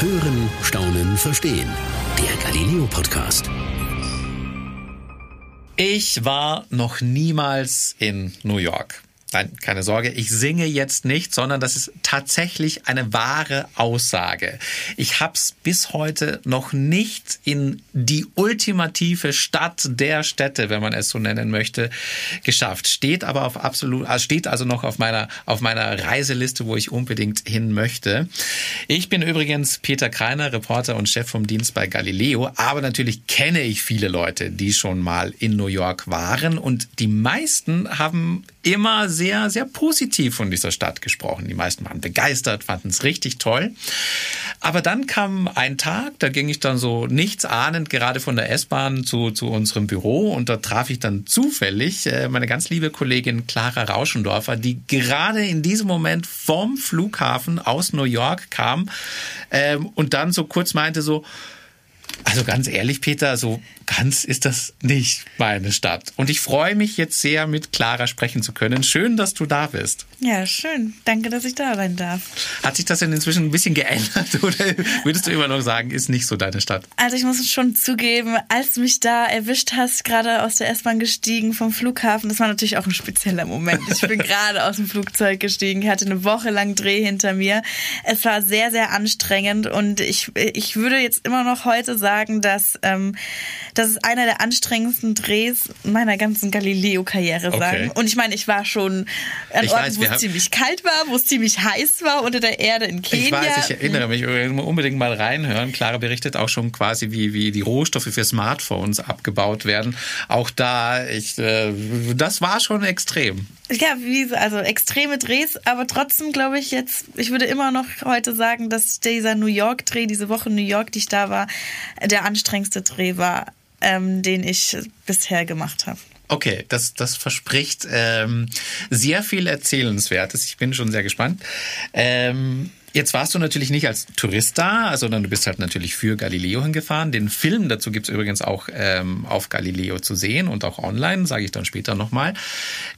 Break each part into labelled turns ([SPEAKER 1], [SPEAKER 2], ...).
[SPEAKER 1] Hören, Staunen, Verstehen. Der Galileo Podcast.
[SPEAKER 2] Ich war noch niemals in New York. Nein, keine Sorge, ich singe jetzt nicht, sondern das ist tatsächlich eine wahre Aussage. Ich habe es bis heute noch nicht in die ultimative Stadt der Städte, wenn man es so nennen möchte, geschafft. Steht aber auf absolut, also steht also noch auf meiner auf meiner Reiseliste, wo ich unbedingt hin möchte. Ich bin übrigens Peter Kreiner, Reporter und Chef vom Dienst bei Galileo, aber natürlich kenne ich viele Leute, die schon mal in New York waren und die meisten haben immer sehr, sehr positiv von dieser Stadt gesprochen. Die meisten waren begeistert, fanden es richtig toll. Aber dann kam ein Tag, da ging ich dann so nichts ahnend gerade von der S-Bahn zu, zu unserem Büro und da traf ich dann zufällig äh, meine ganz liebe Kollegin Clara Rauschendorfer, die gerade in diesem Moment vom Flughafen aus New York kam ähm, und dann so kurz meinte so, also ganz ehrlich, Peter, so ganz ist das nicht meine Stadt. Und ich freue mich jetzt sehr, mit Clara sprechen zu können. Schön, dass du da bist.
[SPEAKER 3] Ja, schön. Danke, dass ich da sein darf.
[SPEAKER 2] Hat sich das denn inzwischen ein bisschen geändert oder würdest du immer noch sagen, ist nicht so deine Stadt?
[SPEAKER 3] Also ich muss schon zugeben, als du mich da erwischt hast, gerade aus der S-Bahn gestiegen vom Flughafen, das war natürlich auch ein spezieller Moment. Ich bin gerade aus dem Flugzeug gestiegen, ich hatte eine Woche lang Dreh hinter mir. Es war sehr, sehr anstrengend und ich, ich würde jetzt immer noch heute sagen, dass ähm, das ist einer der anstrengendsten Drehs meiner ganzen Galileo-Karriere okay. sagen. Und ich meine, ich war schon an Orten, wo es ziemlich kalt war, wo es ziemlich heiß war unter der Erde in Kenia.
[SPEAKER 2] Ich weiß, ich erinnere mich, unbedingt mal reinhören. Clara berichtet auch schon quasi, wie, wie die Rohstoffe für Smartphones abgebaut werden. Auch da, ich, äh, das war schon extrem.
[SPEAKER 3] Ja, wie, also extreme Drehs, aber trotzdem glaube ich jetzt, ich würde immer noch heute sagen, dass dieser New York-Dreh, diese Woche New York, die ich da war, der anstrengendste Dreh war, ähm, den ich bisher gemacht habe.
[SPEAKER 2] Okay, das, das verspricht ähm, sehr viel Erzählenswertes. Ich bin schon sehr gespannt. Ähm, Jetzt warst du natürlich nicht als Tourist da, sondern du bist halt natürlich für Galileo hingefahren. Den Film dazu gibt's übrigens auch ähm, auf Galileo zu sehen und auch online, sage ich dann später nochmal.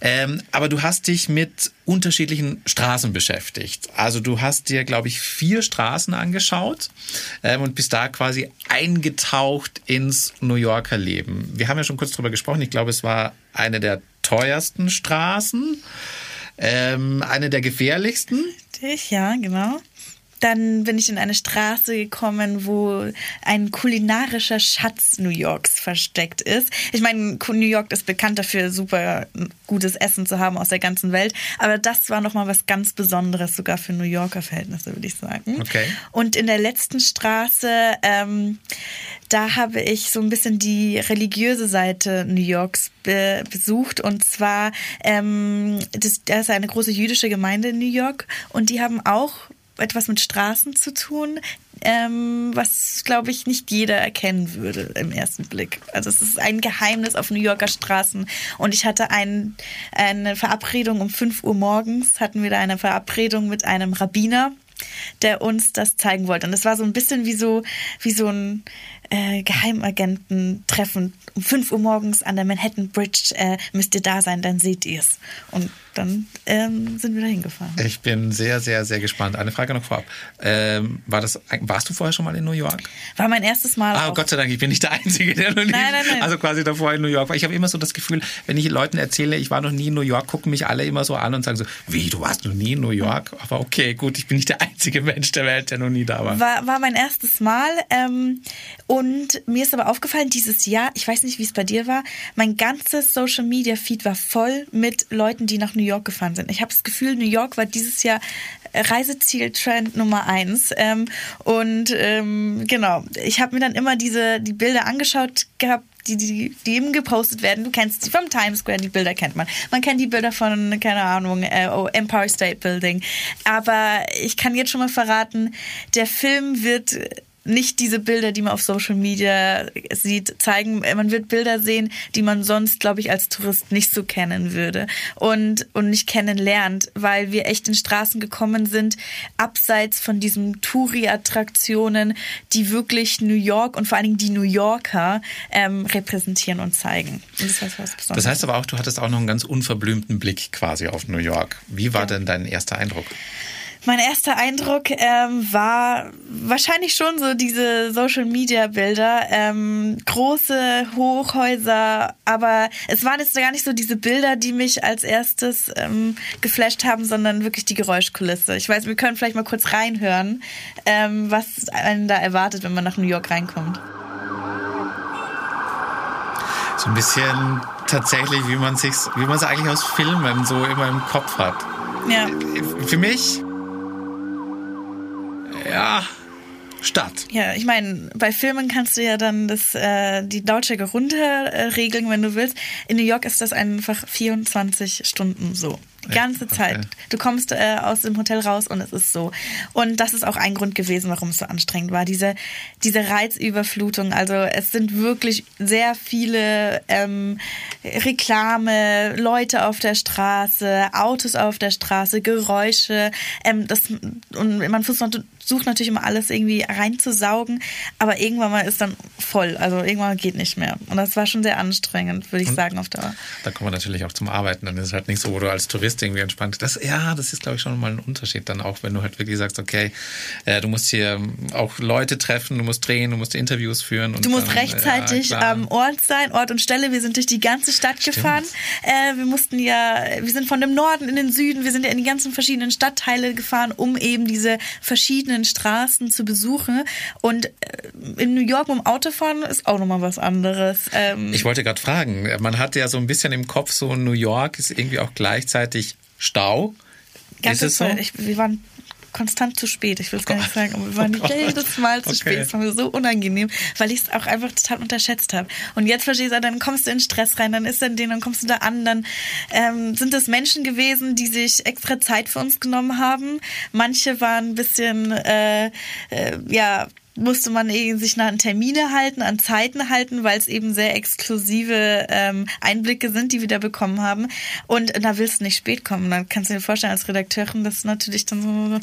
[SPEAKER 2] Ähm, aber du hast dich mit unterschiedlichen Straßen beschäftigt. Also du hast dir, glaube ich, vier Straßen angeschaut ähm, und bist da quasi eingetaucht ins New Yorker Leben. Wir haben ja schon kurz drüber gesprochen. Ich glaube, es war eine der teuersten Straßen. Ähm, eine der gefährlichsten.
[SPEAKER 3] Richtig, ja, genau. Dann bin ich in eine Straße gekommen, wo ein kulinarischer Schatz New Yorks versteckt ist. Ich meine, New York ist bekannt dafür, super gutes Essen zu haben aus der ganzen Welt. Aber das war nochmal was ganz Besonderes, sogar für New Yorker Verhältnisse, würde ich sagen.
[SPEAKER 2] Okay.
[SPEAKER 3] Und in der letzten Straße, ähm, da habe ich so ein bisschen die religiöse Seite New Yorks be besucht. Und zwar, ähm, das, da ist eine große jüdische Gemeinde in New York und die haben auch etwas mit Straßen zu tun, ähm, was, glaube ich, nicht jeder erkennen würde im ersten Blick. Also es ist ein Geheimnis auf New Yorker Straßen. Und ich hatte ein, eine Verabredung um 5 Uhr morgens, hatten wir da eine Verabredung mit einem Rabbiner, der uns das zeigen wollte. Und es war so ein bisschen wie so, wie so ein äh, Geheimagenten-Treffen. Um 5 Uhr morgens an der Manhattan Bridge äh, müsst ihr da sein, dann seht ihr es. Und dann ähm, sind wir da hingefahren.
[SPEAKER 2] Ich bin sehr, sehr, sehr gespannt. Eine Frage noch vorab. Ähm, war das, warst du vorher schon mal in New York?
[SPEAKER 3] War mein erstes Mal.
[SPEAKER 2] Ah. Gott sei Dank, ich bin nicht der Einzige, der noch nie, nein, nein, nein. also quasi davor in New York war. Ich habe immer so das Gefühl, wenn ich Leuten erzähle, ich war noch nie in New York, gucken mich alle immer so an und sagen so, wie, du warst noch nie in New York? Aber okay, gut, ich bin nicht der einzige Mensch der Welt, der noch nie da war.
[SPEAKER 3] War, war mein erstes Mal. Ähm, und mir ist aber aufgefallen, dieses Jahr, ich weiß nicht, wie es bei dir war, mein ganzes Social Media Feed war voll mit Leuten, die nach New York gefahren sind. Ich habe das Gefühl, New York war dieses Jahr Reiseziel-Trend Nummer eins. Ähm, und ähm, genau, ich habe mir dann immer diese die Bilder angeschaut gehabt, die, die, die eben gepostet werden. Du kennst sie vom Times Square, die Bilder kennt man. Man kennt die Bilder von, keine Ahnung, äh, oh, Empire State Building. Aber ich kann jetzt schon mal verraten, der Film wird nicht diese Bilder, die man auf Social Media sieht, zeigen. Man wird Bilder sehen, die man sonst, glaube ich, als Tourist nicht so kennen würde und, und nicht kennenlernt, weil wir echt in Straßen gekommen sind, abseits von diesen Touri-Attraktionen, die wirklich New York und vor allen Dingen die New Yorker ähm, repräsentieren und zeigen. Und
[SPEAKER 2] das, heißt, was das heißt aber auch, du hattest auch noch einen ganz unverblümten Blick quasi auf New York. Wie war ja. denn dein erster Eindruck?
[SPEAKER 3] Mein erster Eindruck ähm, war wahrscheinlich schon so diese Social Media Bilder, ähm, große Hochhäuser, aber es waren jetzt gar nicht so diese Bilder, die mich als erstes ähm, geflasht haben, sondern wirklich die Geräuschkulisse. Ich weiß, wir können vielleicht mal kurz reinhören, ähm, was einen da erwartet, wenn man nach New York reinkommt.
[SPEAKER 2] So ein bisschen tatsächlich, wie man sich, wie man es eigentlich aus Filmen so immer im Kopf hat.
[SPEAKER 3] Ja.
[SPEAKER 2] Für mich ja, Stadt.
[SPEAKER 3] Ja, ich meine, bei Filmen kannst du ja dann das, äh, die Lautstärke runterregeln, wenn du willst. In New York ist das einfach 24 Stunden so. Die ganze okay. Zeit. Du kommst äh, aus dem Hotel raus und es ist so. Und das ist auch ein Grund gewesen, warum es so anstrengend war. Diese, diese Reizüberflutung. Also es sind wirklich sehr viele ähm, Reklame, Leute auf der Straße, Autos auf der Straße, Geräusche. Ähm, das, und man versucht sucht natürlich immer alles irgendwie reinzusaugen, aber irgendwann mal ist dann voll. Also irgendwann geht nicht mehr. Und das war schon sehr anstrengend, würde ich und sagen, auf Dauer.
[SPEAKER 2] Da kommen wir natürlich auch zum Arbeiten. Dann ist es halt nicht so, wo du als Tourist irgendwie entspannt. Das, ja, das ist, glaube ich, schon mal ein Unterschied dann auch, wenn du halt wirklich sagst, okay, äh, du musst hier auch Leute treffen, du musst drehen, du musst Interviews führen.
[SPEAKER 3] du musst dann, rechtzeitig ja, am Ort sein, Ort und Stelle. Wir sind durch die ganze Stadt Stimmt. gefahren. Äh, wir mussten ja, wir sind von dem Norden in den Süden, wir sind ja in die ganzen verschiedenen Stadtteile gefahren, um eben diese verschiedenen verschiedenen Straßen zu besuchen. Und äh, in New York mit dem Auto fahren ist auch nochmal was anderes.
[SPEAKER 2] Ähm ich wollte gerade fragen, man hat ja so ein bisschen im Kopf, so New York ist irgendwie auch gleichzeitig Stau.
[SPEAKER 3] Ganz ist es so? Ich, wir waren konstant zu spät. Ich will es gar nicht sagen, aber wir waren oh jedes Mal zu okay. spät. Das war mir so unangenehm, weil ich es auch einfach total unterschätzt habe. Und jetzt verstehst du, dann kommst du in Stress rein, dann ist dann den, dann kommst du da an, dann ähm, sind es Menschen gewesen, die sich extra Zeit für uns genommen haben. Manche waren ein bisschen, äh, äh, ja, musste man sich an Termine halten, an Zeiten halten, weil es eben sehr exklusive ähm, Einblicke sind, die wir da bekommen haben. Und da willst du nicht spät kommen. Dann kannst du dir vorstellen, als Redakteurin, dass du natürlich dann so ein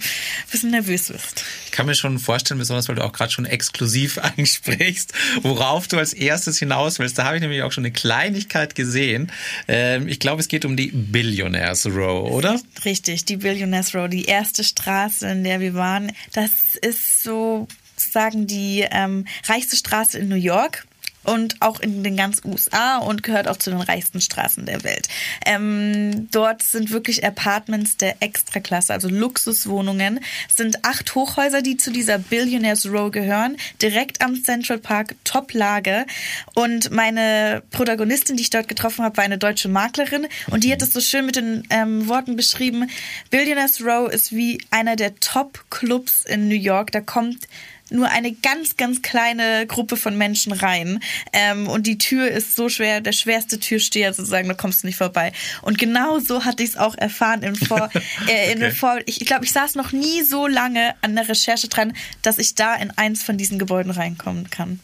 [SPEAKER 3] bisschen nervös wirst.
[SPEAKER 2] Ich kann mir schon vorstellen, besonders weil du auch gerade schon exklusiv ansprichst, worauf du als erstes hinaus willst. Da habe ich nämlich auch schon eine Kleinigkeit gesehen. Ähm, ich glaube, es geht um die Billionaires Row, oder?
[SPEAKER 3] Richtig, die Billionaires Row, die erste Straße, in der wir waren. Das ist so sozusagen die ähm, reichste Straße in New York und auch in den ganzen USA und gehört auch zu den reichsten Straßen der Welt. Ähm, dort sind wirklich Apartments der Extraklasse, also Luxuswohnungen. Es sind acht Hochhäuser, die zu dieser Billionaires Row gehören, direkt am Central Park, Top-Lage. Und meine Protagonistin, die ich dort getroffen habe, war eine deutsche Maklerin und die hat es so schön mit den ähm, Worten beschrieben. Billionaires Row ist wie einer der Top-Clubs in New York. Da kommt nur eine ganz, ganz kleine Gruppe von Menschen rein. Ähm, und die Tür ist so schwer, der schwerste Türsteher sozusagen, da kommst du nicht vorbei. Und genau so hatte ich es auch erfahren im Vor, äh, in okay. Vor ich glaube, ich saß noch nie so lange an der Recherche dran, dass ich da in eins von diesen Gebäuden reinkommen kann.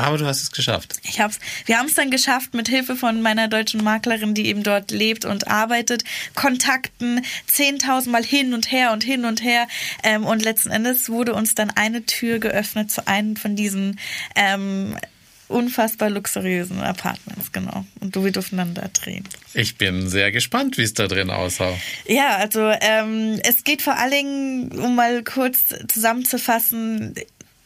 [SPEAKER 2] Aber du hast es geschafft.
[SPEAKER 3] Ich hab's. Wir haben es dann geschafft mit Hilfe von meiner deutschen Maklerin, die eben dort lebt und arbeitet, Kontakten, 10.000 Mal hin und her und hin und her. Ähm, und letzten Endes wurde uns dann eine Tür geöffnet zu einem von diesen ähm, unfassbar luxuriösen Apartments, genau. Und wir durften dann da drehen.
[SPEAKER 2] Ich bin sehr gespannt, wie es da drin aussah.
[SPEAKER 3] Ja, also ähm, es geht vor allen Dingen, um mal kurz zusammenzufassen,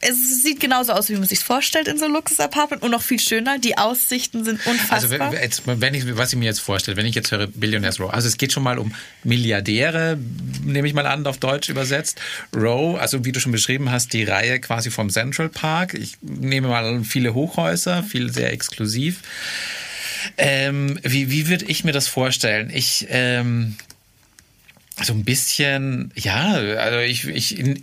[SPEAKER 3] es sieht genauso aus, wie man sich vorstellt in so einem Luxus-Apartment und noch viel schöner. Die Aussichten sind unfassbar.
[SPEAKER 2] Also jetzt, wenn ich, was ich mir jetzt vorstelle, wenn ich jetzt höre Billionaires Row, also es geht schon mal um Milliardäre, nehme ich mal an, auf Deutsch übersetzt. Row, also wie du schon beschrieben hast, die Reihe quasi vom Central Park. Ich nehme mal viele Hochhäuser, viel sehr exklusiv. Ähm, wie wie würde ich mir das vorstellen? Ich ähm, so ein bisschen, ja, also ich, ich in,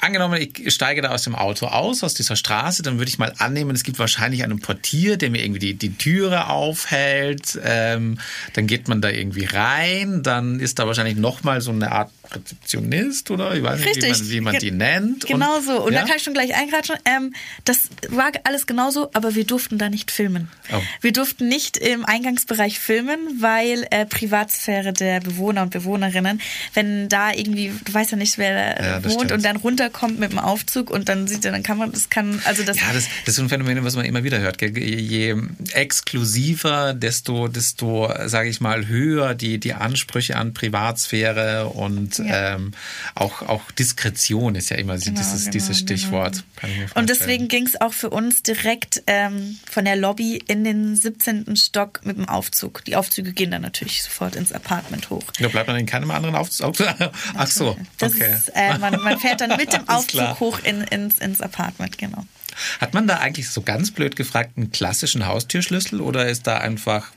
[SPEAKER 2] angenommen, ich steige da aus dem Auto aus, aus dieser Straße, dann würde ich mal annehmen, es gibt wahrscheinlich einen Portier, der mir irgendwie die, die Türe aufhält. Ähm, dann geht man da irgendwie rein, dann ist da wahrscheinlich nochmal so eine Art Rezeptionist oder ich weiß nicht, wie man, wie man die nennt.
[SPEAKER 3] Genau so. Und ja? da kann ich schon gleich eingratschen. Ähm, das war alles genauso, aber wir durften da nicht filmen. Oh. Wir durften nicht im Eingangsbereich filmen, weil äh, Privatsphäre der Bewohner und Bewohnerinnen, wenn da irgendwie, du weißt ja nicht, wer ja, wohnt stimmt. und dann runterkommt mit dem Aufzug und dann sieht er, dann kann man, das kann, also das.
[SPEAKER 2] Ja, das, das ist ein Phänomen, was man immer wieder hört. Je, je exklusiver, desto, desto, sage ich mal, höher die, die Ansprüche an Privatsphäre und und
[SPEAKER 3] Ja.
[SPEAKER 2] ähm, auch, auch Diskretion ist ja immer
[SPEAKER 3] Genau,
[SPEAKER 2] dieses,
[SPEAKER 3] genau,
[SPEAKER 2] dieses Stichwort.
[SPEAKER 3] genau. Und deswegen ging es auch für uns direkt ähm, von der Lobby in den 17. Stock mit dem Aufzug. Die Aufzüge gehen dann natürlich sofort ins Apartment hoch.
[SPEAKER 2] Da bleibt man in keinem anderen Aufzug. Ach so,
[SPEAKER 3] Das
[SPEAKER 2] okay.
[SPEAKER 3] ist, äh, man, man fährt dann mit dem Aufzug hoch in, ins, ins Apartment, genau.
[SPEAKER 2] Hat man da eigentlich so ganz blöd gefragt einen klassischen Haustürschlüssel oder ist da einfach,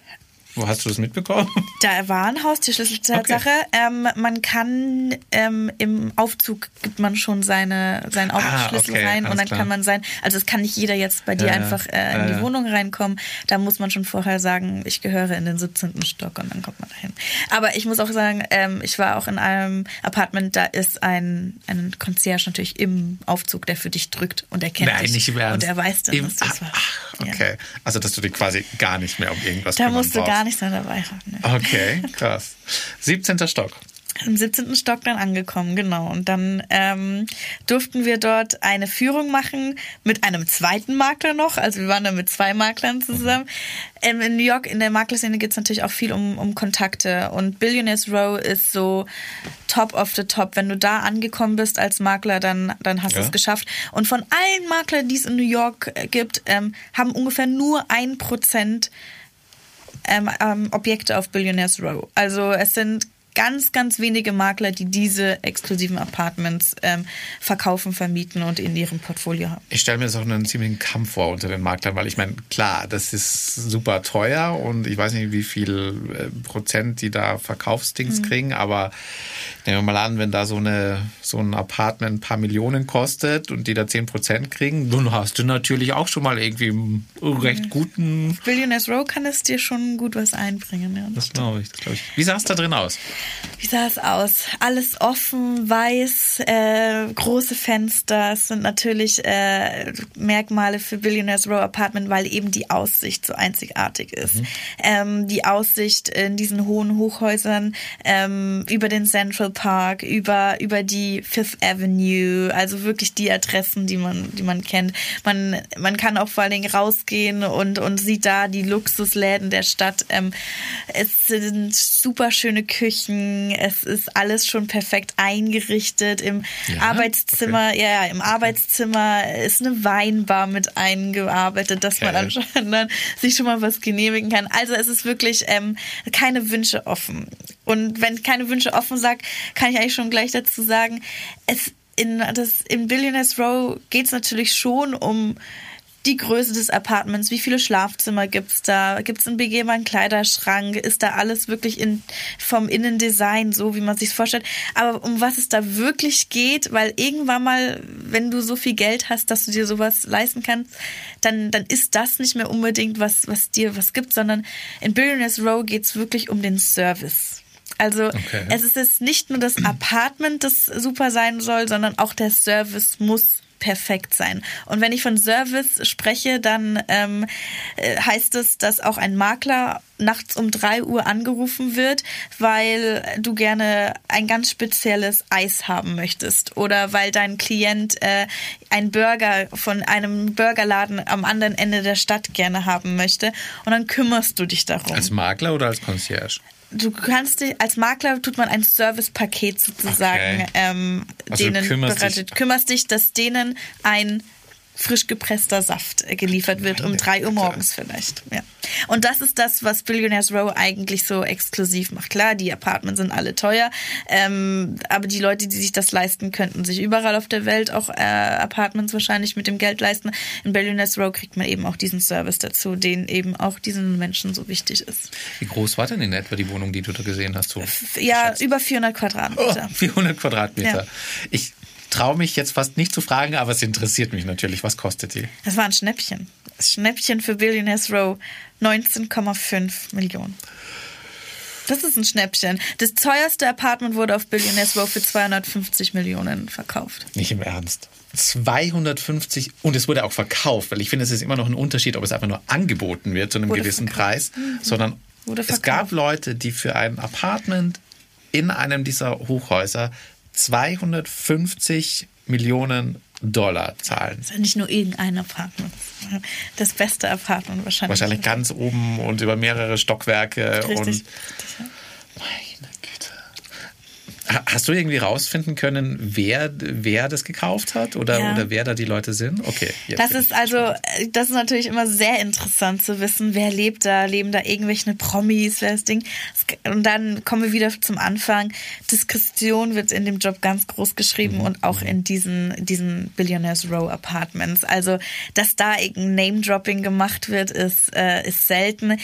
[SPEAKER 2] wo hast du das mitbekommen?
[SPEAKER 3] Da war ein Haustürschlüssel Tatsache. Ähm, man kann ähm, im Aufzug gibt man schon seine seinen Aufschlüssel
[SPEAKER 2] Ah, okay,
[SPEAKER 3] rein und dann
[SPEAKER 2] klar.
[SPEAKER 3] kann man sein. Also es kann nicht jeder jetzt bei dir
[SPEAKER 2] Ja,
[SPEAKER 3] einfach äh, in
[SPEAKER 2] Ja,
[SPEAKER 3] die
[SPEAKER 2] ja.
[SPEAKER 3] Wohnung reinkommen. Da muss man schon vorher sagen, ich gehöre in den 17. Stock und dann kommt man dahin. Aber ich muss auch sagen, ähm, ich war auch in einem Apartment, da ist ein ein Concierge natürlich im Aufzug, der für dich drückt und er kennt
[SPEAKER 2] Nein,
[SPEAKER 3] dich
[SPEAKER 2] nicht im Ernst.
[SPEAKER 3] und er weiß dann,
[SPEAKER 2] Im-
[SPEAKER 3] dass das
[SPEAKER 2] ach,
[SPEAKER 3] war.
[SPEAKER 2] ach, okay. Also, dass du dich quasi gar nicht mehr um irgendwas
[SPEAKER 3] Da musst du gar nichts mehr dabei. Ne?
[SPEAKER 2] Okay, krass. 17. Stock.
[SPEAKER 3] im 17. Stock dann angekommen, genau. Und dann ähm, durften wir dort eine Führung machen mit einem zweiten Makler noch. Also wir waren da mit zwei Maklern zusammen. Ähm, in New York, in der Maklerszene geht es natürlich auch viel um, um Kontakte. Und Billionaires Row ist so top of the top. Wenn du da angekommen bist als Makler, dann, dann hast du
[SPEAKER 2] Ja.
[SPEAKER 3] es geschafft. Und von allen Maklern, die es in New York äh, gibt, ähm, haben ungefähr nur ein Prozent ähm, ähm, Objekte auf Billionaires Row. Also es sind ganz, ganz wenige Makler, die diese exklusiven Apartments ähm, verkaufen, vermieten und in ihrem Portfolio haben.
[SPEAKER 2] Ich stelle mir das auch einen ziemlichen Kampf vor unter den Maklern, weil ich meine, klar, das ist super teuer und ich weiß nicht, wie viel äh, Prozent die da Verkaufsdings kriegen, aber nehmen wir mal an, wenn da so, eine, so ein Apartment ein paar Millionen kostet und die da 10 Prozent kriegen, dann hast du natürlich auch schon mal irgendwie einen recht guten.
[SPEAKER 3] Billionaires Row kann es dir schon gut was einbringen. Ja.
[SPEAKER 2] Das glaube ich, das glaube ich. Wie sah es da drin aus?
[SPEAKER 3] Wie sah es aus? Alles offen, weiß, äh, große Fenster. Es sind natürlich äh, Merkmale für Billionaires Row Apartment, weil eben die Aussicht so einzigartig ist. Ähm, die Aussicht in diesen hohen Hochhäusern ähm, über den Central Park, über, über die Fifth Avenue, also wirklich die Adressen, die man, die man kennt. Man, man kann auch vor allen Dingen rausgehen und, und sieht da die Luxusläden der Stadt. Ähm, es sind super schöne Küchen, es ist alles schon perfekt eingerichtet. Im
[SPEAKER 2] Ja?
[SPEAKER 3] Arbeitszimmer, ja, ja, im Arbeitszimmer ist eine Weinbar mit eingearbeitet, dass man
[SPEAKER 2] Geil.
[SPEAKER 3] anscheinend dann sich schon mal was genehmigen kann. Also es ist wirklich ähm, keine Wünsche offen. Und wenn keine Wünsche offen sagt, kann ich eigentlich schon gleich dazu sagen, es in, das, in Billionaires Row geht es natürlich schon um die Größe des Apartments, wie viele Schlafzimmer gibt's da, gibt's einen begehbaren Kleiderschrank, ist da alles wirklich in, vom Innendesign so, wie man sich's vorstellt. Aber um was es da wirklich geht, weil irgendwann mal, wenn du so viel Geld hast, dass du dir sowas leisten kannst, dann, dann ist das nicht mehr unbedingt was, was dir was gibt, sondern in Billionaires Row geht's wirklich um den Service. Also
[SPEAKER 2] Okay.
[SPEAKER 3] es ist jetzt nicht nur das Apartment, das super sein soll, sondern auch der Service muss perfekt sein. Und wenn ich von Service spreche, dann ähm, äh, heißt es, dass auch ein Makler nachts um drei Uhr angerufen wird, weil du gerne ein ganz spezielles Eis haben möchtest oder weil dein Klient äh, ein Burger von einem Burgerladen am anderen Ende der Stadt gerne haben möchte und dann kümmerst du dich darum.
[SPEAKER 2] Als Makler oder als Concierge?
[SPEAKER 3] Du kannst dich, als Makler tut man ein Servicepaket sozusagen
[SPEAKER 2] Okay.
[SPEAKER 3] ähm,
[SPEAKER 2] Also du
[SPEAKER 3] denen
[SPEAKER 2] kümmerst
[SPEAKER 3] bereitet.
[SPEAKER 2] dich-
[SPEAKER 3] kümmerst dich, dass denen ein frisch gepresster Saft äh, geliefert wird um drei Uhr morgens vielleicht. Ja. Und das ist das, was Billionaires Row eigentlich so exklusiv macht. Klar, die Apartments sind alle teuer, ähm, aber die Leute, die sich das leisten, könnten sich überall auf der Welt auch äh, Apartments wahrscheinlich mit dem Geld leisten. In Billionaires Row kriegt man eben auch diesen Service dazu, den eben auch diesen Menschen so wichtig ist.
[SPEAKER 2] Wie groß war denn in etwa die Wohnung, die du da gesehen hast? So
[SPEAKER 3] Ja,
[SPEAKER 2] geschätzt?
[SPEAKER 3] über 400
[SPEAKER 2] Oh,
[SPEAKER 3] Quadratmeter.
[SPEAKER 2] 400 Quadratmeter.
[SPEAKER 3] Ja.
[SPEAKER 2] Ich traue mich jetzt fast nicht zu fragen, aber es interessiert mich natürlich. Was kostet die?
[SPEAKER 3] Das war ein Schnäppchen. Das Schnäppchen für Billionaires Row 19,5 Millionen. Das ist ein Schnäppchen. Das teuerste Apartment wurde auf Billionaires Row für 250 Millionen verkauft.
[SPEAKER 2] Nicht im Ernst. 250 und es wurde auch verkauft, weil ich finde, es ist immer noch ein Unterschied, ob es einfach nur angeboten wird zu einem
[SPEAKER 3] Wurde
[SPEAKER 2] gewissen
[SPEAKER 3] verkauft.
[SPEAKER 2] Preis, sondern
[SPEAKER 3] Wurde
[SPEAKER 2] es gab Leute, die für ein Apartment in einem dieser Hochhäuser 250 Millionen Dollar zahlen.
[SPEAKER 3] Das ist ja nicht nur irgendein Apartment. Das beste Apartment wahrscheinlich.
[SPEAKER 2] Wahrscheinlich ganz oben und über mehrere Stockwerke
[SPEAKER 3] Richtig.
[SPEAKER 2] und
[SPEAKER 3] Richtig.
[SPEAKER 2] Güte. Hast du irgendwie rausfinden können, wer, wer das gekauft hat oder, ja. oder wer da die Leute sind? Okay.
[SPEAKER 3] Das ist also, äh, das ist natürlich immer sehr interessant zu wissen, wer lebt da, leben da irgendwelche Promis, wer das Ding. Und dann kommen wir wieder zum Anfang. Diskretion wird in dem Job ganz groß geschrieben mhm. und auch in diesen, diesen Billionaires Row Apartments. Also, dass da irgendein Name-Dropping gemacht wird, ist, äh, ist selten.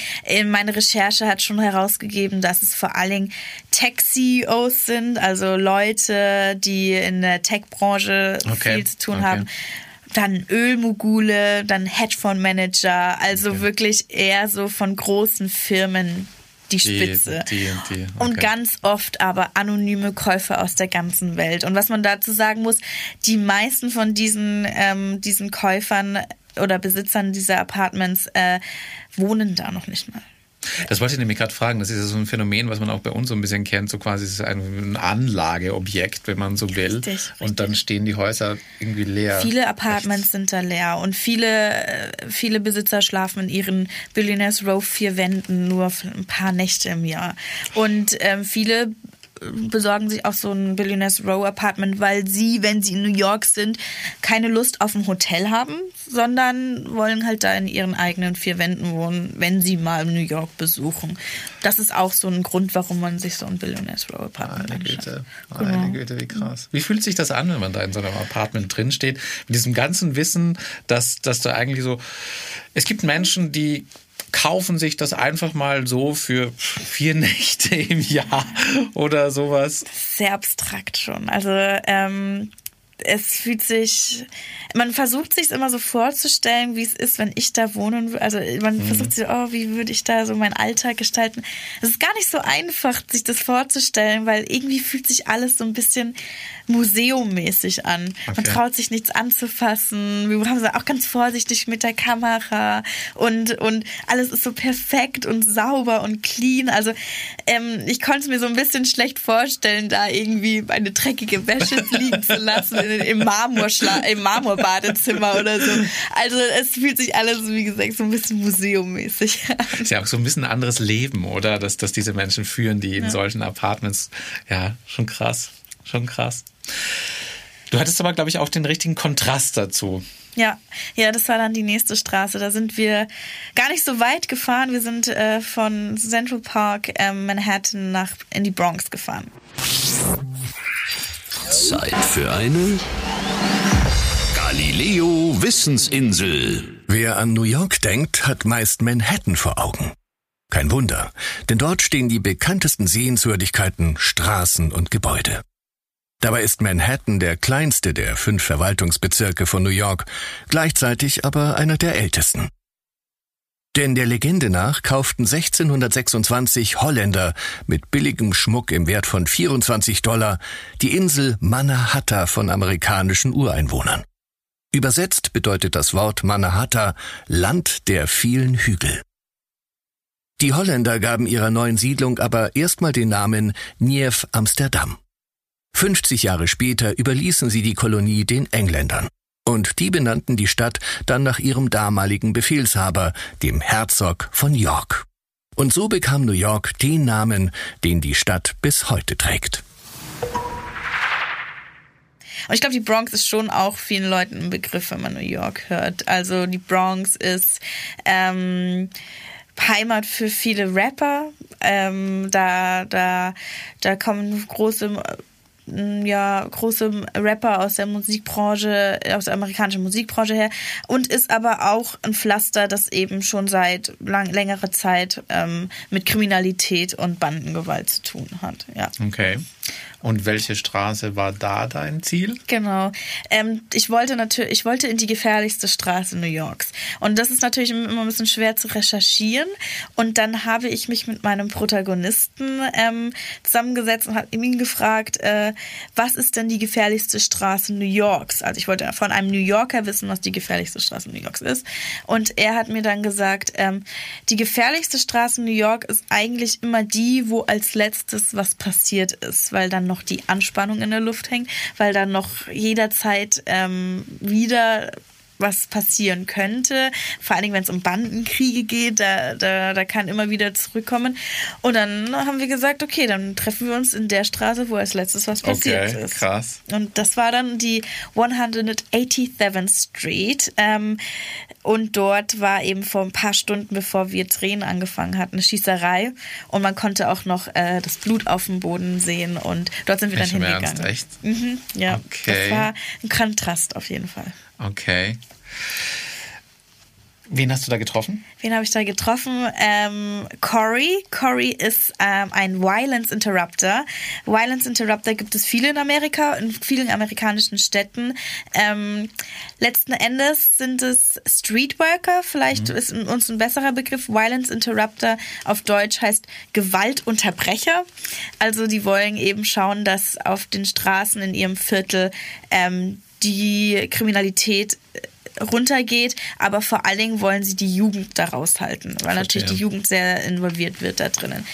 [SPEAKER 3] Meine Recherche hat schon herausgegeben, dass es vor allen Dingen Tech-CEOs sind, also Leute, die in der Tech-Branche okay. viel zu tun okay. haben dann Ölmogule, dann Hedgefondsmanager, also okay. wirklich eher so von großen Firmen die Spitze. Die, die, die. Okay. Und ganz oft aber anonyme Käufer aus der ganzen Welt. Und was man dazu sagen muss, die meisten von diesen, ähm, diesen Käufern oder Besitzern dieser Apartments äh, wohnen da noch nicht mal.
[SPEAKER 2] Das wollte ich nämlich gerade fragen. Das ist ja so ein Phänomen, was man auch bei uns so ein bisschen kennt. So quasi ist es ein Anlageobjekt, wenn man so will. Richtig, richtig. Und dann stehen die Häuser irgendwie leer.
[SPEAKER 3] Viele Apartments Echt? sind da leer und viele, äh, viele Besitzer schlafen in ihren Billionaires Row vier Wänden nur ein paar Nächte im Jahr. Und ähm, viele besorgen sich auch so ein Billionaires Row Apartment, weil sie, wenn sie in New York sind, keine Lust auf ein Hotel haben, sondern wollen halt da in ihren eigenen vier Wänden wohnen, wenn sie mal New York besuchen. Das ist auch so ein Grund, warum man sich so ein Billionaires Row Apartment
[SPEAKER 2] Meine Güte, meine genau. Güte, wie krass. Wie fühlt sich das an, wenn man da in so einem Apartment drinsteht, mit diesem ganzen Wissen, dass, dass da eigentlich so, es gibt Menschen, die kaufen sich das einfach mal so für vier Nächte im Jahr oder sowas.
[SPEAKER 3] Sehr abstrakt schon. Also ähm, es fühlt sich, man versucht sich immer so vorzustellen, wie es ist, wenn ich da wohnen Also man mhm. versucht sich, oh, wie würde ich da so meinen Alltag gestalten? Es ist gar nicht so einfach, sich das vorzustellen, weil irgendwie fühlt sich alles so ein bisschen museummäßig an. Okay. Man traut sich nichts anzufassen. Wir haben auch ganz vorsichtig mit der Kamera und, und alles ist so perfekt und sauber und clean. Also ähm, ich konnte es mir so ein bisschen schlecht vorstellen, da irgendwie eine dreckige Wäsche liegen zu lassen in, im, Marmorschla im Marmorbadezimmer oder so. Also es fühlt sich alles, wie gesagt, so ein bisschen museummäßig an.
[SPEAKER 2] Ist ja auch so ein bisschen ein anderes Leben, oder? Dass, dass diese Menschen führen, die in ja. solchen Apartments, ja, schon krass. Schon krass. Du hattest aber, glaube ich, auch den richtigen Kontrast dazu.
[SPEAKER 3] Ja, ja, das war dann die nächste Straße. Da sind wir gar nicht so weit gefahren. Wir sind äh, von Central Park, äh, Manhattan, nach in die Bronx gefahren.
[SPEAKER 1] Zeit für eine Galileo Wissensinsel.
[SPEAKER 4] Wer an New York denkt, hat meist Manhattan vor Augen. Kein Wunder, denn dort stehen die bekanntesten Sehenswürdigkeiten, Straßen und Gebäude. Dabei ist Manhattan der kleinste der fünf Verwaltungsbezirke von New York, gleichzeitig aber einer der ältesten. Denn der Legende nach kauften 1626 Holländer mit billigem Schmuck im Wert von 24 Dollar die Insel Manahatta von amerikanischen Ureinwohnern. Übersetzt bedeutet das Wort Manahatta Land der vielen Hügel. Die Holländer gaben ihrer neuen Siedlung aber erstmal den Namen Nieuw Amsterdam. 50 Jahre später überließen sie die Kolonie den Engländern. Und die benannten die Stadt dann nach ihrem damaligen Befehlshaber, dem Herzog von York. Und so bekam New York den Namen, den die Stadt bis heute trägt.
[SPEAKER 3] Und ich glaube, die Bronx ist schon auch vielen Leuten ein Begriff, wenn man New York hört. Also die Bronx ist ähm, Heimat für viele Rapper. Ähm, da, da, da kommen große ja große Rapper aus der Musikbranche, aus der amerikanischen Musikbranche her und ist aber auch ein Pflaster, das eben schon seit lang, längerer Zeit ähm, mit Kriminalität und Bandengewalt zu tun hat. Ja.
[SPEAKER 2] Okay. Und welche Straße war da dein Ziel?
[SPEAKER 3] Genau. Ähm, ich wollte natürlich, ich wollte in die gefährlichste Straße New Yorks. Und das ist natürlich immer ein bisschen schwer zu recherchieren. Und dann habe ich mich mit meinem Protagonisten ähm, zusammengesetzt und habe ihn gefragt, äh, was ist denn die gefährlichste Straße New Yorks? Also ich wollte von einem New Yorker wissen, was die gefährlichste Straße New Yorks ist. Und er hat mir dann gesagt, ähm, die gefährlichste Straße New York ist eigentlich immer die, wo als letztes was passiert ist, weil dann noch die Anspannung in der Luft hängt, weil dann noch jederzeit ähm, wieder was passieren könnte. Vor allen Dingen, wenn es um Bandenkriege geht, da, da, da kann immer wieder zurückkommen. Und dann haben wir gesagt, okay, dann treffen wir uns in der Straße, wo als letztes was passiert
[SPEAKER 2] Okay,
[SPEAKER 3] ist.
[SPEAKER 2] krass.
[SPEAKER 3] Und das war dann die 187th Street. Ähm, und dort war eben vor ein paar Stunden, bevor wir Tränen angefangen hatten, eine Schießerei. Und man konnte auch noch äh, das Blut auf dem Boden sehen. Und dort sind wir
[SPEAKER 2] Nicht
[SPEAKER 3] dann hingegangen.
[SPEAKER 2] Ernst, echt?
[SPEAKER 3] Mhm, ja,
[SPEAKER 2] Okay.
[SPEAKER 3] das war ein Kontrast auf jeden Fall.
[SPEAKER 2] Okay. Wen hast du da getroffen?
[SPEAKER 3] Wen habe ich da getroffen? Ähm, Cory. Cory ist ähm, ein Violence Interrupter. Violence Interrupter gibt es viele in Amerika, in vielen amerikanischen Städten. Ähm, letzten Endes sind es Streetworker, vielleicht ist uns ein besserer Begriff. Violence Interrupter auf Deutsch heißt Gewaltunterbrecher. Also die wollen eben schauen, dass auf den Straßen in ihrem Viertel ähm, die Kriminalität runtergeht, aber vor allen Dingen wollen sie die Jugend da raushalten, weil natürlich die Jugend sehr involviert wird da drinnen.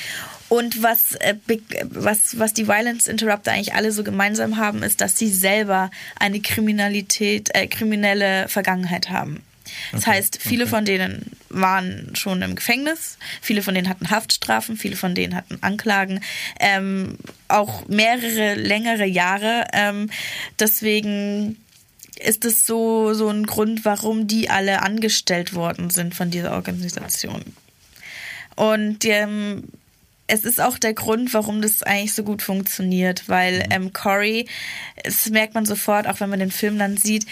[SPEAKER 3] Und was, äh, was, was die Violence Interrupter eigentlich alle so gemeinsam haben, ist, dass sie selber eine Kriminalität, äh, kriminelle Vergangenheit haben. Das heißt, viele von denen waren schon im Gefängnis, viele von denen hatten Haftstrafen, viele von denen hatten Anklagen, ähm, auch mehrere längere Jahre. Ähm, deswegen ist es so, so ein Grund, warum die alle angestellt worden sind von dieser Organisation. Und ähm, es ist auch der Grund, warum das eigentlich so gut funktioniert, weil ähm, Corey, das merkt man sofort, auch wenn man den Film dann sieht,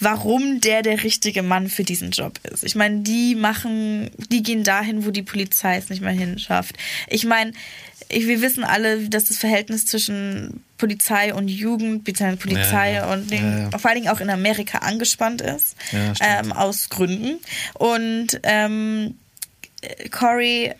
[SPEAKER 3] warum der der richtige Mann für diesen Job ist. Ich meine, die machen, die gehen dahin, wo die Polizei es nicht mehr hinschafft. Ich meine, ich, wir wissen alle, dass das Verhältnis zwischen Polizei und Jugend, beziehungsweise Polizei
[SPEAKER 2] Ja,
[SPEAKER 3] und den,
[SPEAKER 2] Ja,
[SPEAKER 3] vor allen Dingen auch in Amerika angespannt ist,
[SPEAKER 2] Ja,
[SPEAKER 3] ähm, aus Gründen. Und ähm, Corey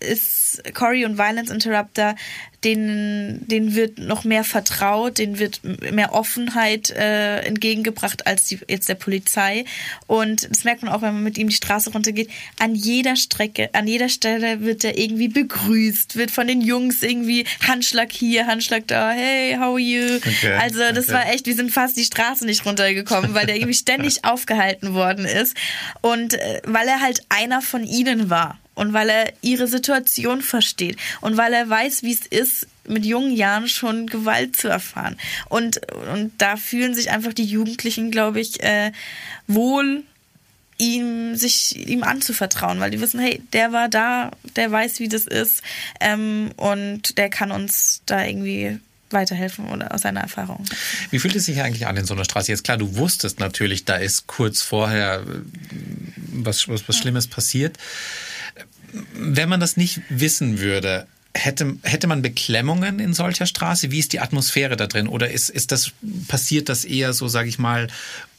[SPEAKER 3] ist Corey und Violence Interrupter, denen, denen wird noch mehr vertraut, denen wird mehr Offenheit äh, entgegengebracht als die, jetzt der Polizei. Und das merkt man auch, wenn man mit ihm die Straße runtergeht. An jeder Strecke, an jeder Stelle wird er irgendwie begrüßt, wird von den Jungs irgendwie Handschlag hier, Handschlag da, hey, how are you?
[SPEAKER 2] Okay,
[SPEAKER 3] Also das
[SPEAKER 2] okay.
[SPEAKER 3] war echt, wir sind fast die Straße nicht runtergekommen, weil der irgendwie ständig aufgehalten worden ist. Und äh, weil er halt einer von ihnen war und weil er ihre Situation versteht und weil er weiß, wie es ist, mit jungen Jahren schon Gewalt zu erfahren. Und, und da fühlen sich einfach die Jugendlichen, glaube ich, äh, wohl ihm sich ihm anzuvertrauen, weil die wissen, hey, der war da, der weiß, wie das ist ähm, und der kann uns da irgendwie weiterhelfen oder aus seiner Erfahrung.
[SPEAKER 2] Wie fühlt es sich eigentlich an in so einer Straße? Jetzt klar, du wusstest natürlich, da ist kurz vorher äh, was, was, was Schlimmes passiert. Wenn man das nicht wissen würde, hätte, hätte man Beklemmungen in solcher Straße? Wie ist die Atmosphäre da drin? Oder ist, ist das, passiert das eher so, sage ich mal,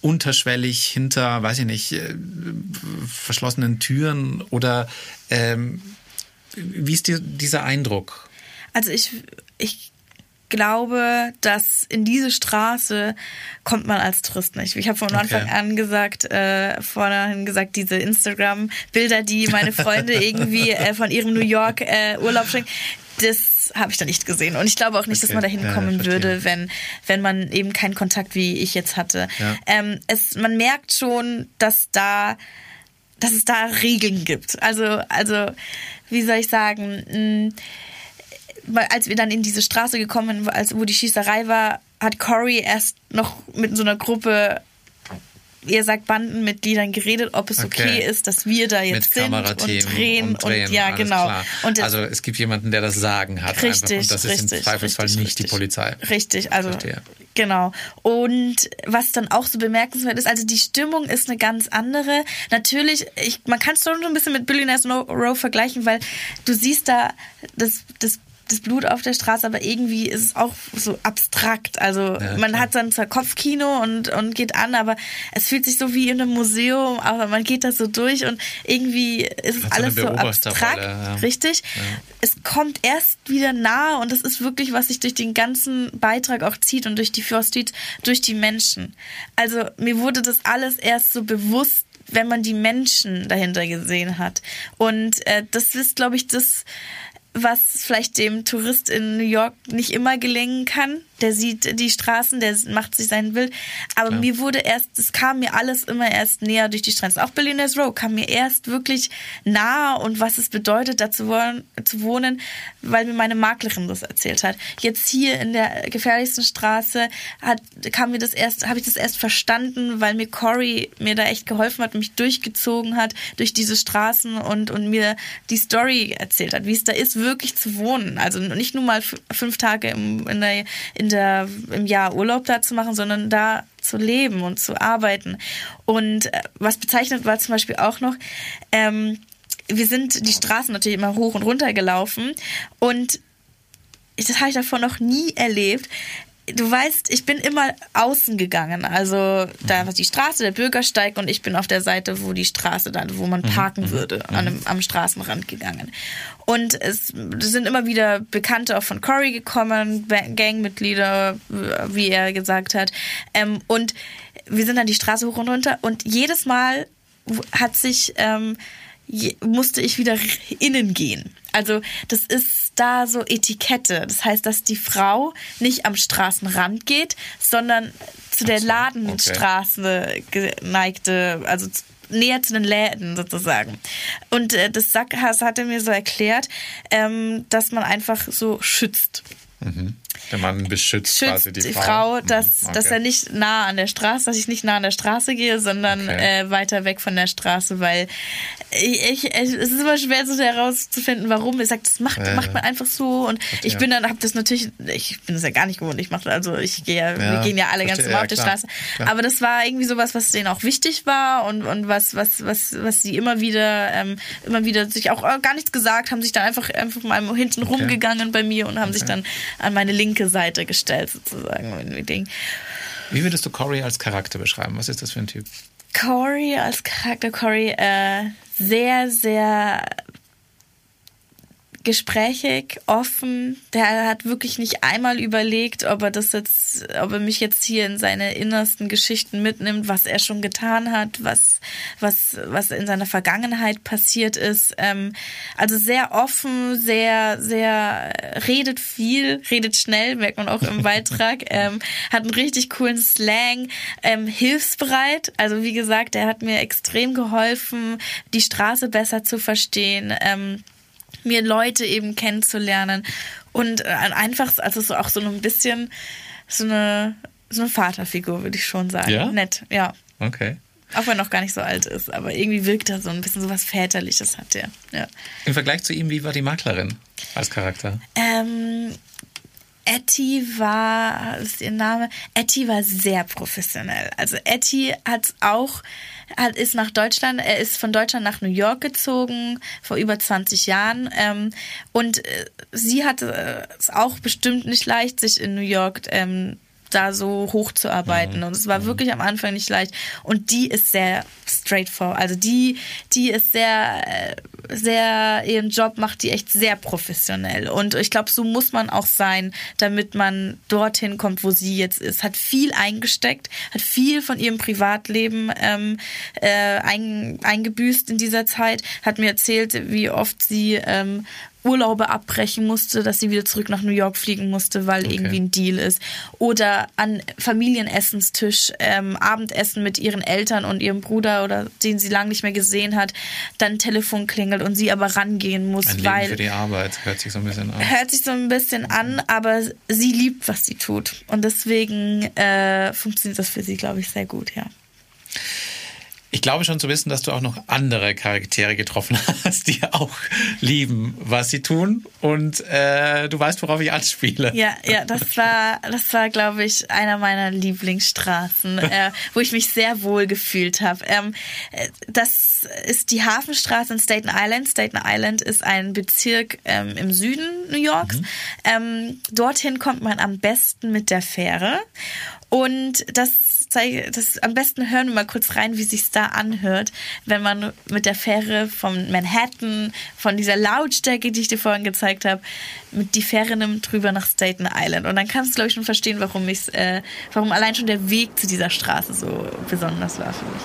[SPEAKER 2] unterschwellig hinter, weiß ich nicht, äh, verschlossenen Türen? Oder ähm, wie ist dir dieser Eindruck?
[SPEAKER 3] Also ich, ich glaube, dass in diese Straße kommt man als Tourist nicht. Ich habe von Anfang
[SPEAKER 2] Okay.
[SPEAKER 3] an gesagt, äh, vorhin gesagt, diese Instagram-Bilder, die meine Freunde irgendwie äh, von ihrem New York äh, Urlaub schenken, das habe ich da nicht gesehen. Und ich glaube auch nicht, dass
[SPEAKER 2] Okay.
[SPEAKER 3] man dahin
[SPEAKER 2] Ja,
[SPEAKER 3] kommen würde, wenn, wenn man eben keinen Kontakt wie ich jetzt hatte.
[SPEAKER 2] Ja.
[SPEAKER 3] Ähm, es, man merkt schon, dass da dass es da Regeln gibt. Also, also, wie soll ich sagen, mh, weil als wir dann in diese Straße gekommen sind, als, wo die Schießerei war, hat Corey erst noch mit so einer Gruppe, ihr sagt Bandenmitgliedern geredet, ob es okay,
[SPEAKER 2] Okay.
[SPEAKER 3] ist, dass wir da jetzt
[SPEAKER 2] Mit
[SPEAKER 3] sind und drehen und,
[SPEAKER 2] drehen,
[SPEAKER 3] ja
[SPEAKER 2] alles
[SPEAKER 3] genau.
[SPEAKER 2] Klar.
[SPEAKER 3] Und
[SPEAKER 2] also es gibt jemanden, der das Sagen hat. einfach.
[SPEAKER 3] Richtig,
[SPEAKER 2] Und das ist
[SPEAKER 3] richtig,
[SPEAKER 2] im Zweifelsfall
[SPEAKER 3] richtig,
[SPEAKER 2] nicht die. Polizei.
[SPEAKER 3] Richtig, also
[SPEAKER 2] Verstehe.
[SPEAKER 3] genau. Und was dann auch so bemerkenswert ist, also die Stimmung ist eine ganz andere. Natürlich, ich, man kann es schon so ein bisschen mit Billionaires No- Row vergleichen, weil du siehst da das, das das Blut auf der Straße, aber irgendwie ist es auch so abstrakt. Also
[SPEAKER 2] Ja,
[SPEAKER 3] man hat dann zwar Kopfkino und, und geht an, aber es fühlt sich so wie in einem Museum, aber man geht da so durch und irgendwie ist es alles so abstrakt.
[SPEAKER 2] ja.
[SPEAKER 3] Richtig? Es kommt erst wieder nahe und das ist wirklich, was sich durch den ganzen Beitrag auch zieht und durch die First Street, durch die Menschen. Also mir wurde das alles erst so bewusst, wenn man die Menschen dahinter gesehen hat. Und äh, das ist, glaube ich, das, was vielleicht dem Tourist in New York nicht immer gelingen kann. Der sieht die Straßen, der macht sich sein Bild. Aber Klar. mir wurde erst, es kam mir alles immer erst näher durch die Straßen. Auch Billionaires Row kam mir erst wirklich nahe und was es bedeutet, da zu wohnen, zu wohnen, weil mir meine Maklerin das erzählt hat. Jetzt hier in der gefährlichsten Straße hat, kam mir das erst, habe ich das erst verstanden, weil mir Cory mir da echt geholfen hat, mich durchgezogen hat durch diese Straßen und, und mir die Story erzählt hat, wie es da ist, wirklich zu wohnen. Also nicht nur mal fünf Tage im, in der, in der, im Jahr Urlaub da zu machen, sondern da zu leben und zu arbeiten. Und äh, was bezeichnet war zum Beispiel auch noch, ähm, wir sind die Straßen natürlich immer hoch und runter gelaufen und das habe ich davor noch nie erlebt du weißt, ich bin immer außen gegangen. Also da war die Straße, der Bürgersteig und ich bin auf der Seite, wo die Straße dann, wo man mhm. parken mhm. würde, an einem, am Straßenrand gegangen. Und es sind immer wieder Bekannte auch von Cory gekommen, Gangmitglieder, wie er gesagt hat. Ähm, und wir sind dann die Straße hoch und runter und jedes Mal hat sich ähm, musste ich wieder innen gehen. Also das ist da so Etikette. Das heißt, dass die Frau nicht am Straßenrand geht, sondern zu der Ladenstraße geneigte, also näher zu den Läden sozusagen. Und äh, das Sackhaus hat er mir so erklärt, ähm, dass man einfach so schützt.
[SPEAKER 2] Mhm. Der Mann beschützt
[SPEAKER 3] Schützt
[SPEAKER 2] quasi die,
[SPEAKER 3] die
[SPEAKER 2] Frau,
[SPEAKER 3] Frau dass, okay. dass er nicht nah an der Straße, dass ich nicht nah an der Straße gehe, sondern okay. äh, weiter weg von der Straße, weil ich, ich, es ist immer schwer so herauszufinden, warum. Ich sage, das macht, äh, macht man einfach so und ich bin dann, habe das natürlich, ich bin das ja gar nicht gewohnt. Ich mache also, ich gehe ja, wir gehen ja alle ganz normal ja, auf der Straße. Klar. Aber das war irgendwie sowas, was denen auch wichtig war und und was was was was sie immer wieder ähm, immer wieder sich auch gar nichts gesagt haben, sich dann einfach einfach mal hinten okay. rumgegangen bei mir und haben sich dann an meine linke Seite gestellt sozusagen.
[SPEAKER 2] Wie würdest du Corey als Charakter beschreiben? Was ist das für ein Typ?
[SPEAKER 3] Corey als Charakter, Corey, äh, sehr, sehr gesprächig, offen. Der hat wirklich nicht einmal überlegt, ob er das jetzt, ob er mich jetzt hier in seine innersten Geschichten mitnimmt, was er schon getan hat, was, was, was in seiner Vergangenheit passiert ist. Ähm, also sehr offen, sehr, sehr redet viel, redet schnell, merkt man auch im Beitrag, ähm, hat einen richtig coolen Slang, ähm, hilfsbereit. Also wie gesagt, er hat mir extrem geholfen, die Straße besser zu verstehen. Ähm, mir Leute eben kennenzulernen und äh, einfach, also so auch so ein bisschen so eine, so eine Vaterfigur, würde ich schon sagen.
[SPEAKER 2] Ja?
[SPEAKER 3] Nett, ja.
[SPEAKER 2] Okay.
[SPEAKER 3] Auch wenn er noch gar nicht so alt ist, aber irgendwie wirkt er so ein bisschen so was Väterliches hat der. Ja.
[SPEAKER 2] Im Vergleich zu ihm, wie war die Maklerin als Charakter?
[SPEAKER 3] Ähm, Etty war, ist ihr Name, Etty war sehr professionell. Also Etty hat auch hat, ist nach Deutschland, er ist von Deutschland nach New York gezogen vor über 20 Jahren ähm, und äh, sie hatte es auch bestimmt nicht leicht, sich in New York ähm, da so hochzuarbeiten. Mhm. Und es war mhm. wirklich am Anfang nicht leicht. Und die ist sehr straightforward. Also die, die ist sehr, äh, sehr, ihren Job macht die echt sehr professionell. Und ich glaube, so muss man auch sein, damit man dorthin kommt, wo sie jetzt ist. Hat viel eingesteckt, hat viel von ihrem Privatleben ähm, äh, ein, eingebüßt in dieser Zeit, hat mir erzählt, wie oft sie ähm, Urlaube abbrechen musste, dass sie wieder zurück nach New York fliegen musste, weil okay. irgendwie ein Deal ist. Oder an Familienessenstisch ähm, Abendessen mit ihren Eltern und ihrem Bruder oder den sie lange nicht mehr gesehen hat, dann Telefon klingelt und sie aber rangehen muss,
[SPEAKER 2] ein Leben
[SPEAKER 3] weil
[SPEAKER 2] für die Arbeit hört sich so ein bisschen an.
[SPEAKER 3] Hört sich so ein bisschen an, aber sie liebt, was sie tut und deswegen äh, funktioniert das für sie, glaube ich, sehr gut, ja.
[SPEAKER 2] Ich glaube schon zu wissen, dass du auch noch andere Charaktere getroffen hast, die auch lieben, was sie tun. Und äh, du weißt, worauf ich anspiele.
[SPEAKER 3] Ja, ja, das war, das war, glaube ich, einer meiner Lieblingsstraßen, äh, wo ich mich sehr wohl gefühlt habe. Ähm, äh, das ist die Hafenstraße in Staten Island. Staten Island ist ein Bezirk ähm, im Süden New Yorks. Mhm. Ähm, dorthin kommt man am besten mit der Fähre. Und das zeige, das am besten hören wir mal kurz rein, wie sich's da anhört, wenn man mit der Fähre von Manhattan, von dieser Lautstärke, die ich dir vorhin gezeigt habe, mit die Fähre nimmt drüber nach Staten Island. Und dann kannst du, glaube ich, schon verstehen, warum ich, äh, warum allein schon der Weg zu dieser Straße so besonders war für mich.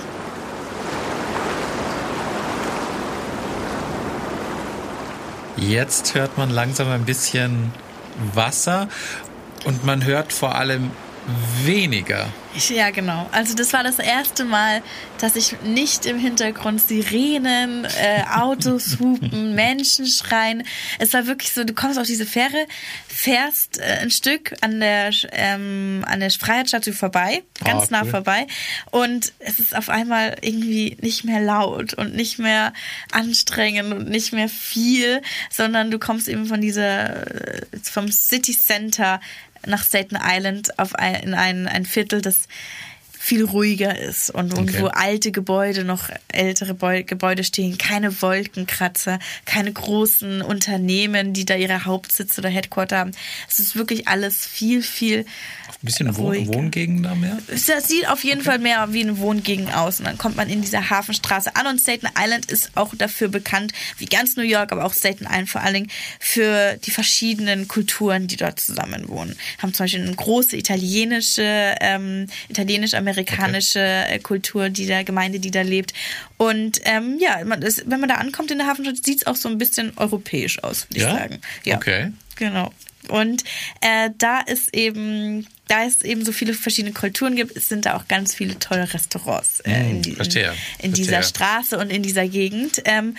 [SPEAKER 2] Jetzt hört man langsam ein bisschen Wasser und man hört vor allem weniger.
[SPEAKER 3] Ja, genau. Also das war das erste Mal, dass ich nicht im Hintergrund Sirenen, äh, Autos hupen, Menschen schreien. Es war wirklich so, du kommst auf diese Fähre, fährst äh, ein Stück an der ähm, an der Freiheitsstatue vorbei, ganz
[SPEAKER 2] Ah,
[SPEAKER 3] nah
[SPEAKER 2] cool.
[SPEAKER 3] vorbei und es ist auf einmal irgendwie nicht mehr laut und nicht mehr anstrengend und nicht mehr viel, sondern du kommst eben von dieser äh, vom City Center nach Staten Island auf ein, in ein, ein Viertel, das viel ruhiger ist und, und
[SPEAKER 2] Okay.
[SPEAKER 3] wo alte Gebäude, noch ältere Beu Gebäude stehen, keine Wolkenkratzer, keine großen Unternehmen, die da ihre Hauptsitze oder Headquarter haben. Es ist wirklich alles viel, viel
[SPEAKER 2] Ein bisschen
[SPEAKER 3] ruhiger.
[SPEAKER 2] Wohngegend da mehr?
[SPEAKER 3] das sieht auf jeden Fall mehr wie eine Wohngegend aus. Und dann kommt man in dieser Hafenstraße an. Und Staten Island ist auch dafür bekannt, wie ganz New York, aber auch Staten Island vor allen Dingen, für die verschiedenen Kulturen, die dort zusammen wohnen. Haben zum Beispiel eine große italienische, ähm, italienisch-amerikanische äh, Kultur, die da, Gemeinde, die da lebt. Und ähm, ja, man ist, wenn man da ankommt in der Hafenstadt, sieht es auch so ein bisschen europäisch aus, würde
[SPEAKER 2] Ja?
[SPEAKER 3] ich sagen. Ja.
[SPEAKER 2] Okay.
[SPEAKER 3] Genau. Und äh, da ist eben, da es eben so viele verschiedene Kulturen gibt, es sind da auch ganz viele tolle Restaurants äh,
[SPEAKER 2] Hm,
[SPEAKER 3] in, die, in, in dieser. Straße und in dieser Gegend. Ähm,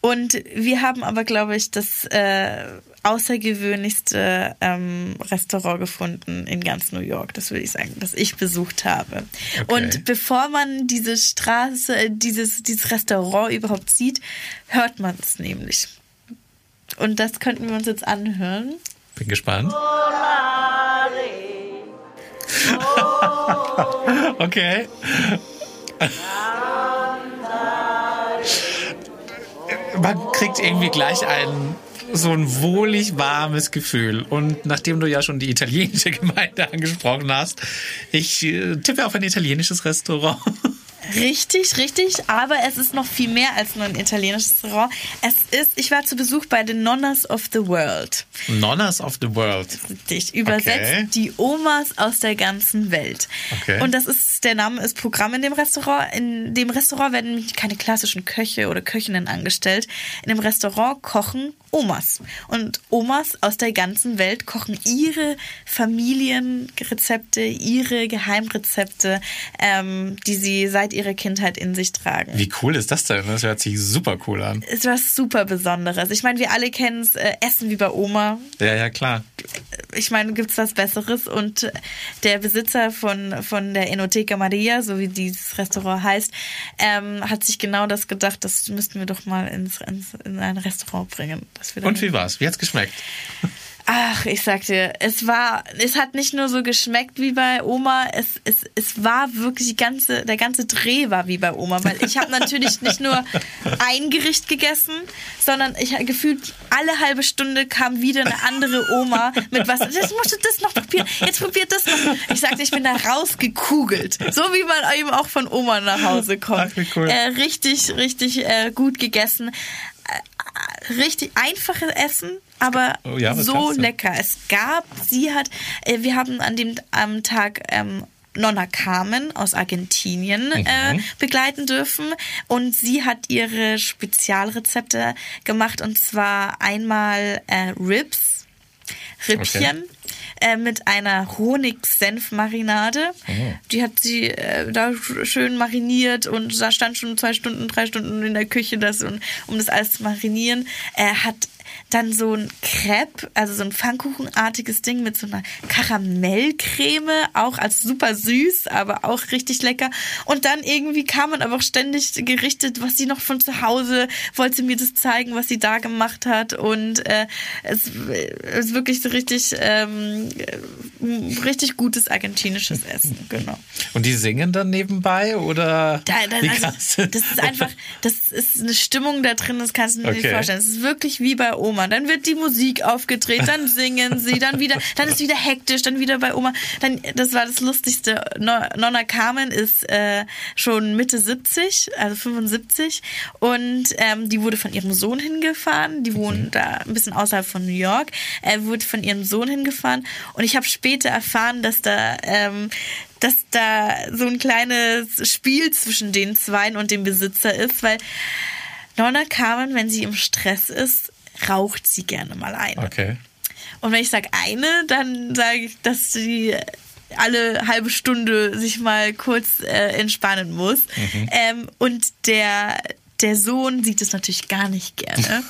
[SPEAKER 3] und wir haben aber, glaube ich, das äh, außergewöhnlichste ähm, Restaurant gefunden in ganz New York, das würde ich sagen, das ich besucht habe.
[SPEAKER 2] Okay.
[SPEAKER 3] Und bevor man diese Straße, äh, dieses, dieses Restaurant überhaupt sieht, hört man es nämlich. Und das könnten wir uns jetzt anhören.
[SPEAKER 2] Bin gespannt. okay. Man kriegt irgendwie gleich ein so ein wohlig warmes Gefühl. Und nachdem du ja schon die italienische Gemeinde angesprochen hast, ich äh, tippe auf ein italienisches Restaurant.
[SPEAKER 3] Richtig, richtig, aber es ist noch viel mehr als nur ein italienisches Restaurant. Es ist, ich war zu Besuch bei den Nonnas of the World.
[SPEAKER 2] Nonnas of the World.
[SPEAKER 3] Richtig, übersetzt
[SPEAKER 2] Okay.
[SPEAKER 3] die Omas aus der ganzen Welt.
[SPEAKER 2] Okay.
[SPEAKER 3] Und das ist, der Name ist Programm in dem Restaurant. In dem Restaurant werden nämlich keine klassischen Köche oder Köchinnen angestellt. In dem Restaurant kochen Omas. Und Omas aus der ganzen Welt kochen ihre Familienrezepte, ihre Geheimrezepte, ähm, die sie seit ihrer Kindheit in sich tragen.
[SPEAKER 2] Wie cool ist das denn? Das hört sich super cool an.
[SPEAKER 3] ist was super Besonderes. Ich meine, wir alle kennen es, äh, Essen wie bei Oma.
[SPEAKER 2] Ja, ja, klar.
[SPEAKER 3] Ich meine, gibt's was Besseres? Und äh, der Besitzer von, von der Enoteca Maria, so wie dieses Restaurant heißt, ähm, hat sich genau das gedacht, das müssten wir doch mal ins, ins, in ein Restaurant bringen.
[SPEAKER 2] Und wie war's? Wie hat's geschmeckt?
[SPEAKER 3] Ach, ich sag dir, es war, es hat nicht nur so geschmeckt wie bei Oma, es, es, es war wirklich die ganze, der ganze Dreh war wie bei Oma, weil ich habe natürlich nicht nur ein Gericht gegessen, sondern ich gefühlt alle halbe Stunde kam wieder eine andere Oma mit was. Jetzt musst du das noch probieren, jetzt probiert das noch. Ich sagte, ich bin da rausgekugelt, so wie man eben auch von Oma nach Hause kommt.
[SPEAKER 2] Ach, cool.
[SPEAKER 3] Äh, richtig, richtig äh, gut gegessen. Äh, richtig einfaches Essen, aber
[SPEAKER 2] Oh ja,
[SPEAKER 3] so lecker. Es gab, sie hat, äh, wir haben an dem am Tag ähm, Nonna Carmen aus Argentinien äh,
[SPEAKER 2] Mhm.
[SPEAKER 3] begleiten dürfen und sie hat ihre Spezialrezepte gemacht und zwar einmal äh, Ribs, Rippchen. Äh, mit einer Honig-Senf-Marinade.
[SPEAKER 2] Oh.
[SPEAKER 3] Die hat sie äh, da sch- schön mariniert und da stand schon zwei Stunden, drei Stunden in der Küche, das, und, um das alles zu marinieren. Er hat dann so ein Crepe, also so ein Pfannkuchenartiges Ding mit so einer Karamellcreme, auch als super süß, aber auch richtig lecker. Und dann irgendwie kam man aber auch ständig gerichtet, was sie noch von zu Hause, wollte sie mir das zeigen, was sie da gemacht hat. Und äh, es es ist wirklich so richtig, ähm, äh, richtig gutes argentinisches Essen, genau.
[SPEAKER 2] Und die singen dann nebenbei oder?
[SPEAKER 3] Da, da, also, das ist einfach, das ist eine Stimmung da drin, das kannst du dir nicht
[SPEAKER 2] Okay.
[SPEAKER 3] vorstellen. Es ist wirklich wie bei Oma. Dann wird die Musik aufgedreht, dann singen sie, dann wieder, dann ist wieder hektisch, dann wieder bei Oma. Dann, das war das Lustigste. No- Nonna Carmen ist äh, schon Mitte 70, also 75, und ähm, die wurde von ihrem Sohn hingefahren. Die wohnen da ein bisschen außerhalb von New York. Er wurde von ihrem Sohn hingefahren, und ich habe später erfahren, dass da ähm, dass da so ein kleines Spiel zwischen den Zweien und dem Besitzer ist, weil Nonna Carmen, wenn sie im Stress ist, raucht sie gerne mal eine.
[SPEAKER 2] Okay.
[SPEAKER 3] Und wenn ich sage eine, dann sage ich, dass sie alle halbe Stunde sich mal kurz äh, entspannen muss. Ähm, und der der Sohn sieht es natürlich gar nicht gerne.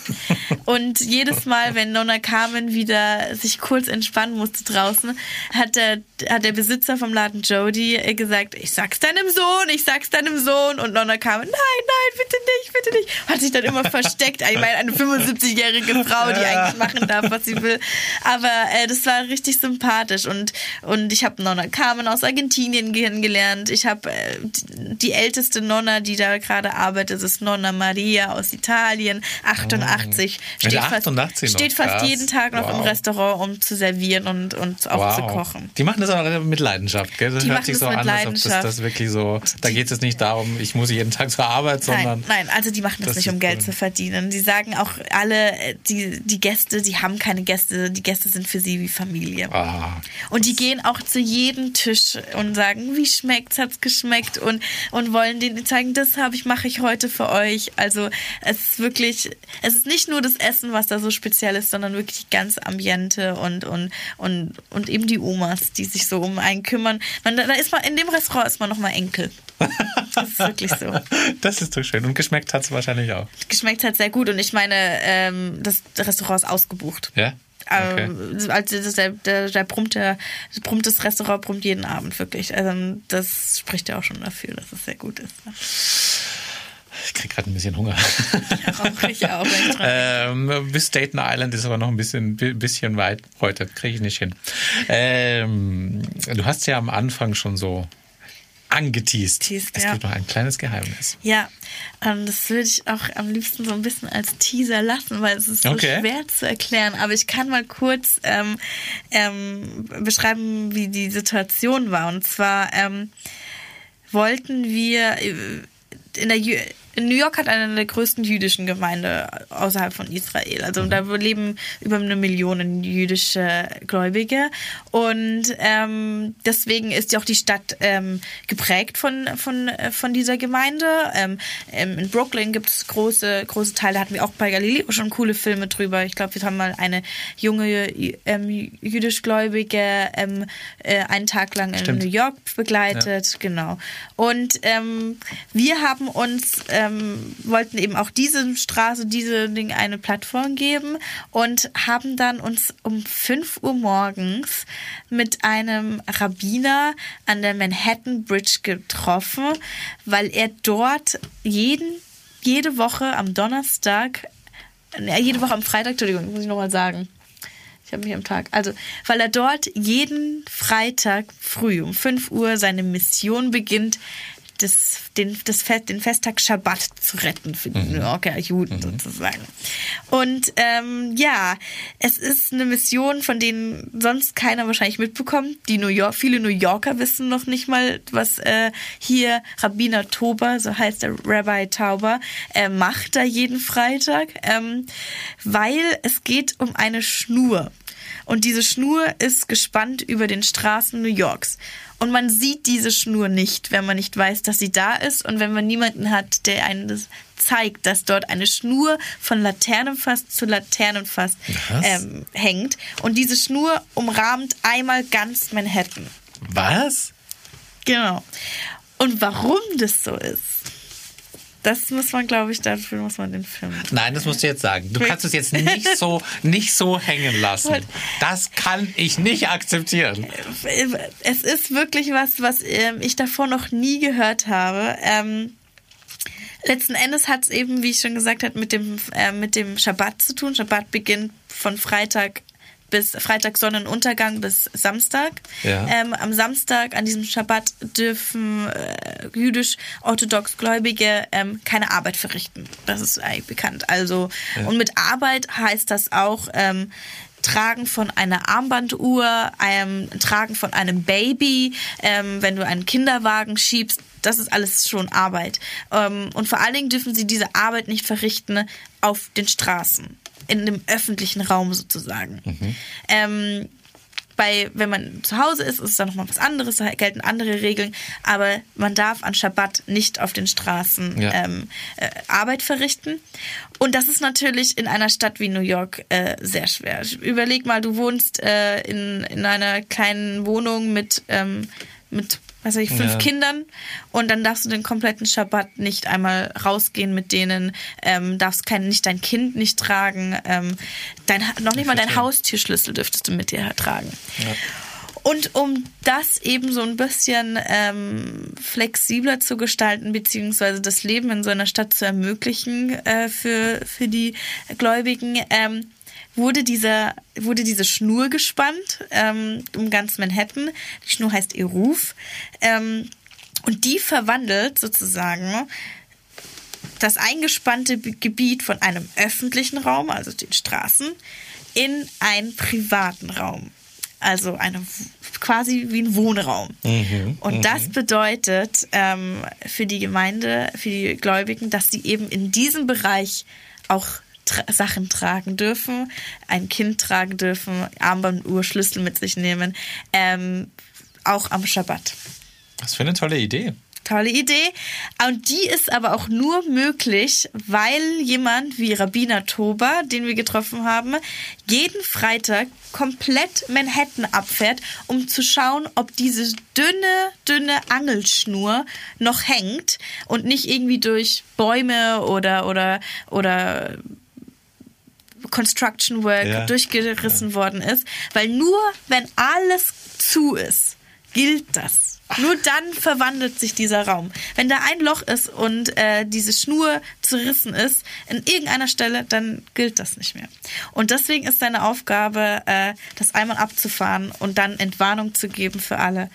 [SPEAKER 3] Und jedes Mal, wenn Nonna Carmen wieder sich kurz entspannen musste draußen, hat der, hat der Besitzer vom Laden Jody gesagt, ich sag's deinem Sohn, ich sag's deinem Sohn. Und Nonna Carmen, nein, nein, bitte nicht, bitte nicht. Hat sich dann immer versteckt. Ich meine, eine 75-jährige Frau, die eigentlich machen darf, was sie will. Aber äh, das war richtig sympathisch. Und, und ich habe Nonna Carmen aus Argentinien kennengelernt. Ich habe äh, die älteste Nonna, die da gerade arbeitet, ist Nonna Donna Maria aus Italien, 88. Steht,
[SPEAKER 2] Ja,
[SPEAKER 3] fast,
[SPEAKER 2] 88 noch,
[SPEAKER 3] steht fast jeden Tag noch im
[SPEAKER 2] Wow.
[SPEAKER 3] Restaurant, um zu servieren und, und auch zu kochen.
[SPEAKER 2] Die machen das aber mit Leidenschaft, gell? Das
[SPEAKER 3] Die
[SPEAKER 2] hört sich so an, als ob das, das wirklich so. Da geht es nicht darum, ich muss jeden Tag zur Arbeit, sondern.
[SPEAKER 3] Nein, nein, also die machen das,
[SPEAKER 2] Das
[SPEAKER 3] nicht, um Geld
[SPEAKER 2] cool.
[SPEAKER 3] zu verdienen. Die sagen auch alle, äh, die, die Gäste, die haben keine Gäste, die Gäste sind für sie wie Familie.
[SPEAKER 2] Ah,
[SPEAKER 3] Und die gehen auch zu jedem Tisch und sagen, wie schmeckt's, hat's geschmeckt und, und wollen denen zeigen, das habe ich, mache ich heute für euch. Also es ist wirklich, es ist nicht nur das Essen, was da so speziell ist, sondern wirklich die ganze Ambiente und, und, und, und eben die Omas, die sich so um einen kümmern. Man, da ist man, in dem Restaurant ist man nochmal Enkel. Das ist wirklich so.
[SPEAKER 2] das ist doch schön. Und geschmeckt hat es wahrscheinlich auch.
[SPEAKER 3] Geschmeckt hat sehr gut und ich meine, ähm, das Restaurant ist ausgebucht.
[SPEAKER 2] Ja? Okay.
[SPEAKER 3] Ähm, also das, der, der, der brummt, der, das brummt das Restaurant brummt jeden Abend wirklich. Also das spricht ja auch schon dafür, dass es sehr gut ist.
[SPEAKER 2] Ich krieg gerade ein bisschen Hunger.
[SPEAKER 3] Auch ich auch.
[SPEAKER 2] ähm, bis Staten Island ist aber noch ein bisschen, bi- bisschen weit heute. Kriege ich nicht hin. Ähm, du hast ja am Anfang schon so angeteased.
[SPEAKER 3] Teased,
[SPEAKER 2] es
[SPEAKER 3] ja.
[SPEAKER 2] gibt noch ein kleines Geheimnis.
[SPEAKER 3] Ja, ähm, das würde ich auch am liebsten so ein bisschen als Teaser lassen, weil es ist so
[SPEAKER 2] Okay.
[SPEAKER 3] schwer zu erklären. Aber ich kann mal kurz ähm, ähm, beschreiben, wie die Situation war. Und zwar ähm, wollten wir äh, in der New York hat eine der größten jüdischen Gemeinde außerhalb von Israel. Also da leben über eine Million jüdische Gläubige. Und ähm, deswegen ist ja auch die Stadt ähm, geprägt von, von, äh, von dieser Gemeinde. Ähm, ähm, in Brooklyn gibt es große, große Teile, da hatten wir auch bei Galileo schon coole Filme drüber. Ich glaube, wir haben mal eine junge ähm, jüdischgläubige ähm, äh, einen Tag lang in
[SPEAKER 2] Stimmt.
[SPEAKER 3] New York begleitet, genau. Und wir haben uns, ähm, wollten eben auch diese Straße, diese Ding eine Plattform geben und haben dann uns um 5 Uhr morgens mit einem Rabbiner an der Manhattan Bridge getroffen, weil er dort jeden, jede Woche am Donnerstag, äh, jede Woche am Freitag, Entschuldigung, muss ich nochmal sagen. Ich habe mich am Tag. Also, weil er dort jeden Freitag früh um 5 Uhr seine Mission beginnt, das, den, das Fest, den Festtag Schabbat zu retten für die New Yorker Juden sozusagen. Und ähm, ja, es ist eine Mission, von denen sonst keiner wahrscheinlich mitbekommt. Die New York, viele New Yorker wissen noch nicht mal, was äh, hier Rabbiner Tober, so heißt der Rabbi Tauber, äh, macht da jeden Freitag, ähm, weil es geht um eine Schnur. Und diese Schnur ist gespannt über den Straßen New Yorks. Und man sieht diese Schnur nicht, wenn man nicht weiß, dass sie da ist und wenn man niemanden hat, der einen das zeigt, dass dort eine Schnur von Laternenfass zu Laternenfass ähm, hängt. Und diese Schnur umrahmt einmal ganz Manhattan.
[SPEAKER 2] Was?
[SPEAKER 3] Genau. Und warum das so ist, das muss man, glaube ich, dafür muss man den Film.
[SPEAKER 2] Nein, das musst du jetzt sagen. Du kannst es jetzt nicht so, nicht so hängen lassen. Das kann ich nicht akzeptieren.
[SPEAKER 3] Es ist wirklich was, was ähm, ich davor noch nie gehört habe. Ähm, letzten Endes hat es eben, wie ich schon gesagt habe, mit dem, äh, mit dem Schabbat zu tun. Schabbat beginnt von Freitag bis Freitag Sonnenuntergang bis Samstag.
[SPEAKER 2] Ja.
[SPEAKER 3] Ähm, am Samstag, an diesem Schabbat, dürfen äh, jüdisch-orthodox Gläubige ähm, keine Arbeit verrichten. Das ist eigentlich bekannt. Also, und mit Arbeit heißt das auch, ähm, Tragen von einer Armbanduhr, ähm, Tragen von einem Baby, ähm, wenn du einen Kinderwagen schiebst, das ist alles schon Arbeit. Ähm, und vor allen Dingen dürfen sie diese Arbeit nicht verrichten auf den Straßen, in dem öffentlichen Raum sozusagen. Ähm, bei, wenn man zu Hause ist, ist es dann nochmal was anderes, da gelten andere Regeln, aber man darf an Schabbat nicht auf den Straßen
[SPEAKER 2] Ja.
[SPEAKER 3] ähm, äh, Arbeit verrichten. Und das ist natürlich in einer Stadt wie New York äh, sehr schwer. Überleg mal, du wohnst äh, in, in einer kleinen Wohnung mit, ähm, mit weiß ich, fünf
[SPEAKER 2] Ja.
[SPEAKER 3] Kindern und dann darfst du den kompletten Schabbat nicht einmal rausgehen mit denen, ähm, darfst kein, nicht dein Kind nicht tragen, ähm, dein, noch nicht mal dein
[SPEAKER 2] verstehe.
[SPEAKER 3] Haustierschlüssel dürftest du mit dir tragen. Und um das eben so ein bisschen ähm, flexibler zu gestalten, beziehungsweise das Leben in so einer Stadt zu ermöglichen äh, für, für die Gläubigen, ähm, wurde, dieser, wurde diese Schnur gespannt ähm, um ganz Manhattan. Die Schnur heißt Eruf. Ähm, und die verwandelt sozusagen das eingespannte Gebiet von einem öffentlichen Raum, also den Straßen, in einen privaten Raum. Also eine, quasi wie ein Wohnraum. Und das bedeutet ähm, für die Gemeinde, für die Gläubigen, dass sie eben in diesem Bereich auch tra Sachen tragen dürfen, ein Kind tragen dürfen, Armbanduhr, Schlüssel mit sich nehmen, ähm, auch am Schabbat.
[SPEAKER 2] Was für eine tolle Idee.
[SPEAKER 3] Tolle Idee. Und die ist aber auch nur möglich, weil jemand wie Rabbiner Toba, den wir getroffen haben, jeden Freitag komplett Manhattan abfährt, um zu schauen, ob diese dünne, dünne Angelschnur noch hängt und nicht irgendwie durch Bäume oder, oder, oder Construction Work
[SPEAKER 2] Ja.
[SPEAKER 3] durchgerissen worden ist. Weil nur wenn alles zu ist, gilt das. Nur dann verwandelt sich dieser Raum. Wenn da ein Loch ist und äh, diese Schnur zerrissen ist, in irgendeiner Stelle, dann gilt das nicht mehr. Und deswegen ist seine Aufgabe, äh, das einmal abzufahren und dann Entwarnung zu geben für alle.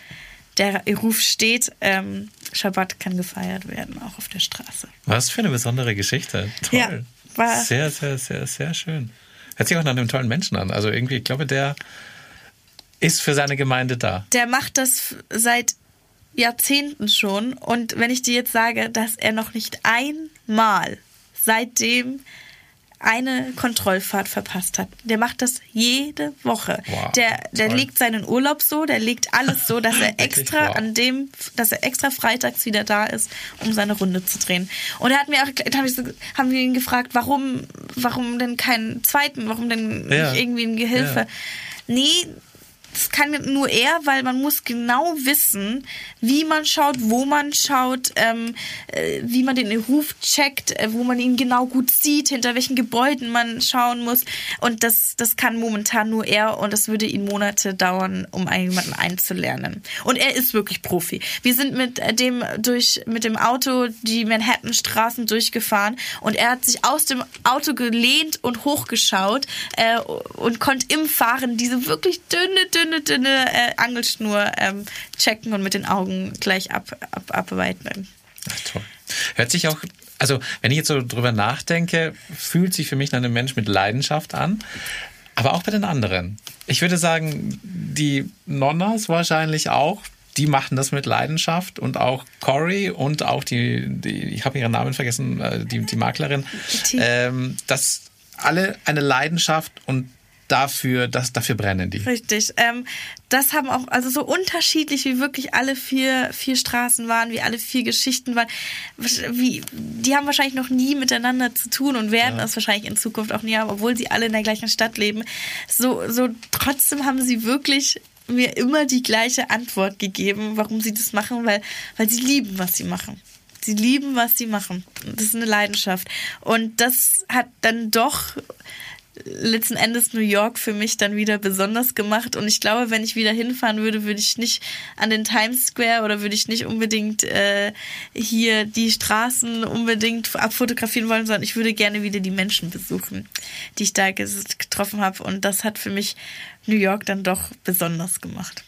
[SPEAKER 3] Der Ruf steht, ähm, Schabbat kann gefeiert werden, auch auf der Straße.
[SPEAKER 2] Was für eine besondere Geschichte. Toll.
[SPEAKER 3] Ja, war-
[SPEAKER 2] sehr, sehr, sehr, sehr schön. Hört sich auch nach einem tollen Menschen an. Also irgendwie, ich glaube, der ist für seine Gemeinde da.
[SPEAKER 3] der macht das seit Jahrzehnten schon. Und wenn ich dir jetzt sage, dass er noch nicht einmal seitdem eine Kontrollfahrt verpasst hat. Der macht das jede Woche.
[SPEAKER 2] Wow,
[SPEAKER 3] der der
[SPEAKER 2] toll.
[SPEAKER 3] legt seinen Urlaub so, der legt alles so, dass er extra
[SPEAKER 2] Wow.
[SPEAKER 3] an dem, dass er extra freitags wieder da ist, um seine Runde zu drehen. Und er hat mir auch, hab ich haben wir ihn gefragt, warum, warum denn keinen zweiten, warum denn
[SPEAKER 2] Ja.
[SPEAKER 3] nicht irgendwie ein Gehilfe?
[SPEAKER 2] Ja.
[SPEAKER 3] Nee, das kann nur er, weil man muss genau wissen, wie man schaut, wo man schaut, ähm, äh, wie man den Ruf checkt, äh, wo man ihn genau gut sieht, hinter welchen Gebäuden man schauen muss. Und das, das kann momentan nur er und das würde ihn Monate dauern, um jemanden einzulernen. Und er ist wirklich Profi. Wir sind mit dem durch mit dem Auto die Manhattan-Straßen durchgefahren und er hat sich aus dem Auto gelehnt und hochgeschaut äh, und konnte im Fahren diese wirklich dünne, dünne, dünne äh, Angelschnur ähm, checken und mit den Augen gleich ab, ab, abarbeiten.
[SPEAKER 2] Ach, toll. Hört sich auch, also wenn ich jetzt so drüber nachdenke, fühlt sich für mich nach einem Mensch mit Leidenschaft an. Aber auch bei den anderen. Ich würde sagen, die Nonnas wahrscheinlich auch. Die machen das mit Leidenschaft und auch Cory und auch die, die ich habe ihren Namen vergessen, äh, die, die Maklerin, ähm, das alle eine Leidenschaft und dafür, das, dafür brennen die.
[SPEAKER 3] Richtig. Ähm, das haben auch, also so unterschiedlich wie wirklich alle vier, vier Straßen waren, wie alle vier Geschichten waren. Wie, die haben wahrscheinlich noch nie miteinander zu tun und werden es wahrscheinlich in Zukunft auch nie haben, obwohl sie alle in der gleichen Stadt leben. So, so trotzdem haben sie wirklich mir immer die gleiche Antwort gegeben, warum sie das machen, weil, weil sie lieben, was sie machen. Sie lieben, was sie machen. Das ist eine Leidenschaft. Und das hat dann doch letzten Endes New York für mich dann wieder besonders gemacht. Und ich glaube, wenn ich wieder hinfahren würde, würde ich nicht an den Times Square oder würde ich nicht unbedingt äh, hier die Straßen unbedingt abfotografieren wollen, sondern ich würde gerne wieder die Menschen besuchen, die ich da getroffen habe. Und das hat für mich New York dann doch besonders gemacht.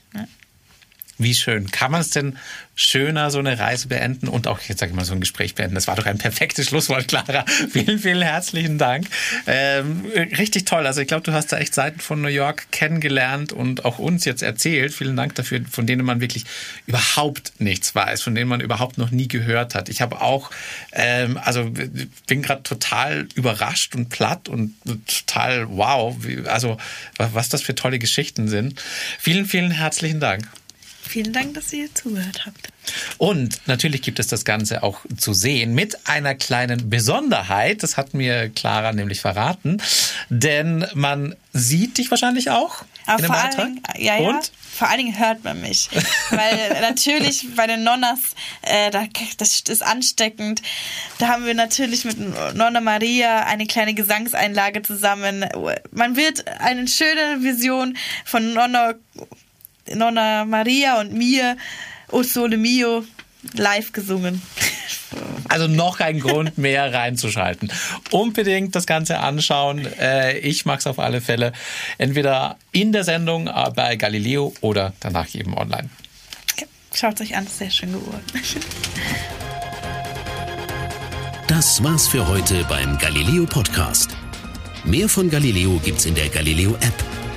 [SPEAKER 2] Wie schön. Kann man es denn schöner so eine Reise beenden und auch jetzt sage ich mal so ein Gespräch beenden? Das war doch ein perfektes Schlusswort, Clara. vielen, vielen herzlichen Dank. Ähm, richtig toll. Also ich glaube, du hast da echt Seiten von New York kennengelernt und auch uns jetzt erzählt. Vielen Dank dafür, von denen man wirklich überhaupt nichts weiß, von denen man überhaupt noch nie gehört hat. Ich habe auch, ähm, also bin gerade total überrascht und platt und total wow. Also was das für tolle Geschichten sind. Vielen, vielen herzlichen Dank.
[SPEAKER 3] Vielen Dank, dass ihr zugehört habt.
[SPEAKER 2] Und natürlich gibt es das Ganze auch zu sehen mit einer kleinen Besonderheit. Das hat mir Clara nämlich verraten. Denn man sieht dich wahrscheinlich auch.
[SPEAKER 3] Aber dem vor. Allen Dingen, ja, ja. Und? Vor allen Dingen hört man mich. Weil natürlich bei den Nonnas, äh, das ist ansteckend. Da haben wir natürlich mit Nonna Maria eine kleine Gesangseinlage zusammen. Man wird eine schöne Vision von Nonna Nonna Maria und mir, O Sole Mio, live gesungen.
[SPEAKER 2] Also noch ein Grund mehr reinzuschalten. Unbedingt das Ganze anschauen. Äh, ich mache es auf alle Fälle. Entweder in der Sendung äh, bei Galileo oder danach eben online.
[SPEAKER 3] Schaut es euch an, sehr schön geworden.
[SPEAKER 1] Das war's für heute beim Galileo Podcast. Mehr von Galileo gibt's in der Galileo App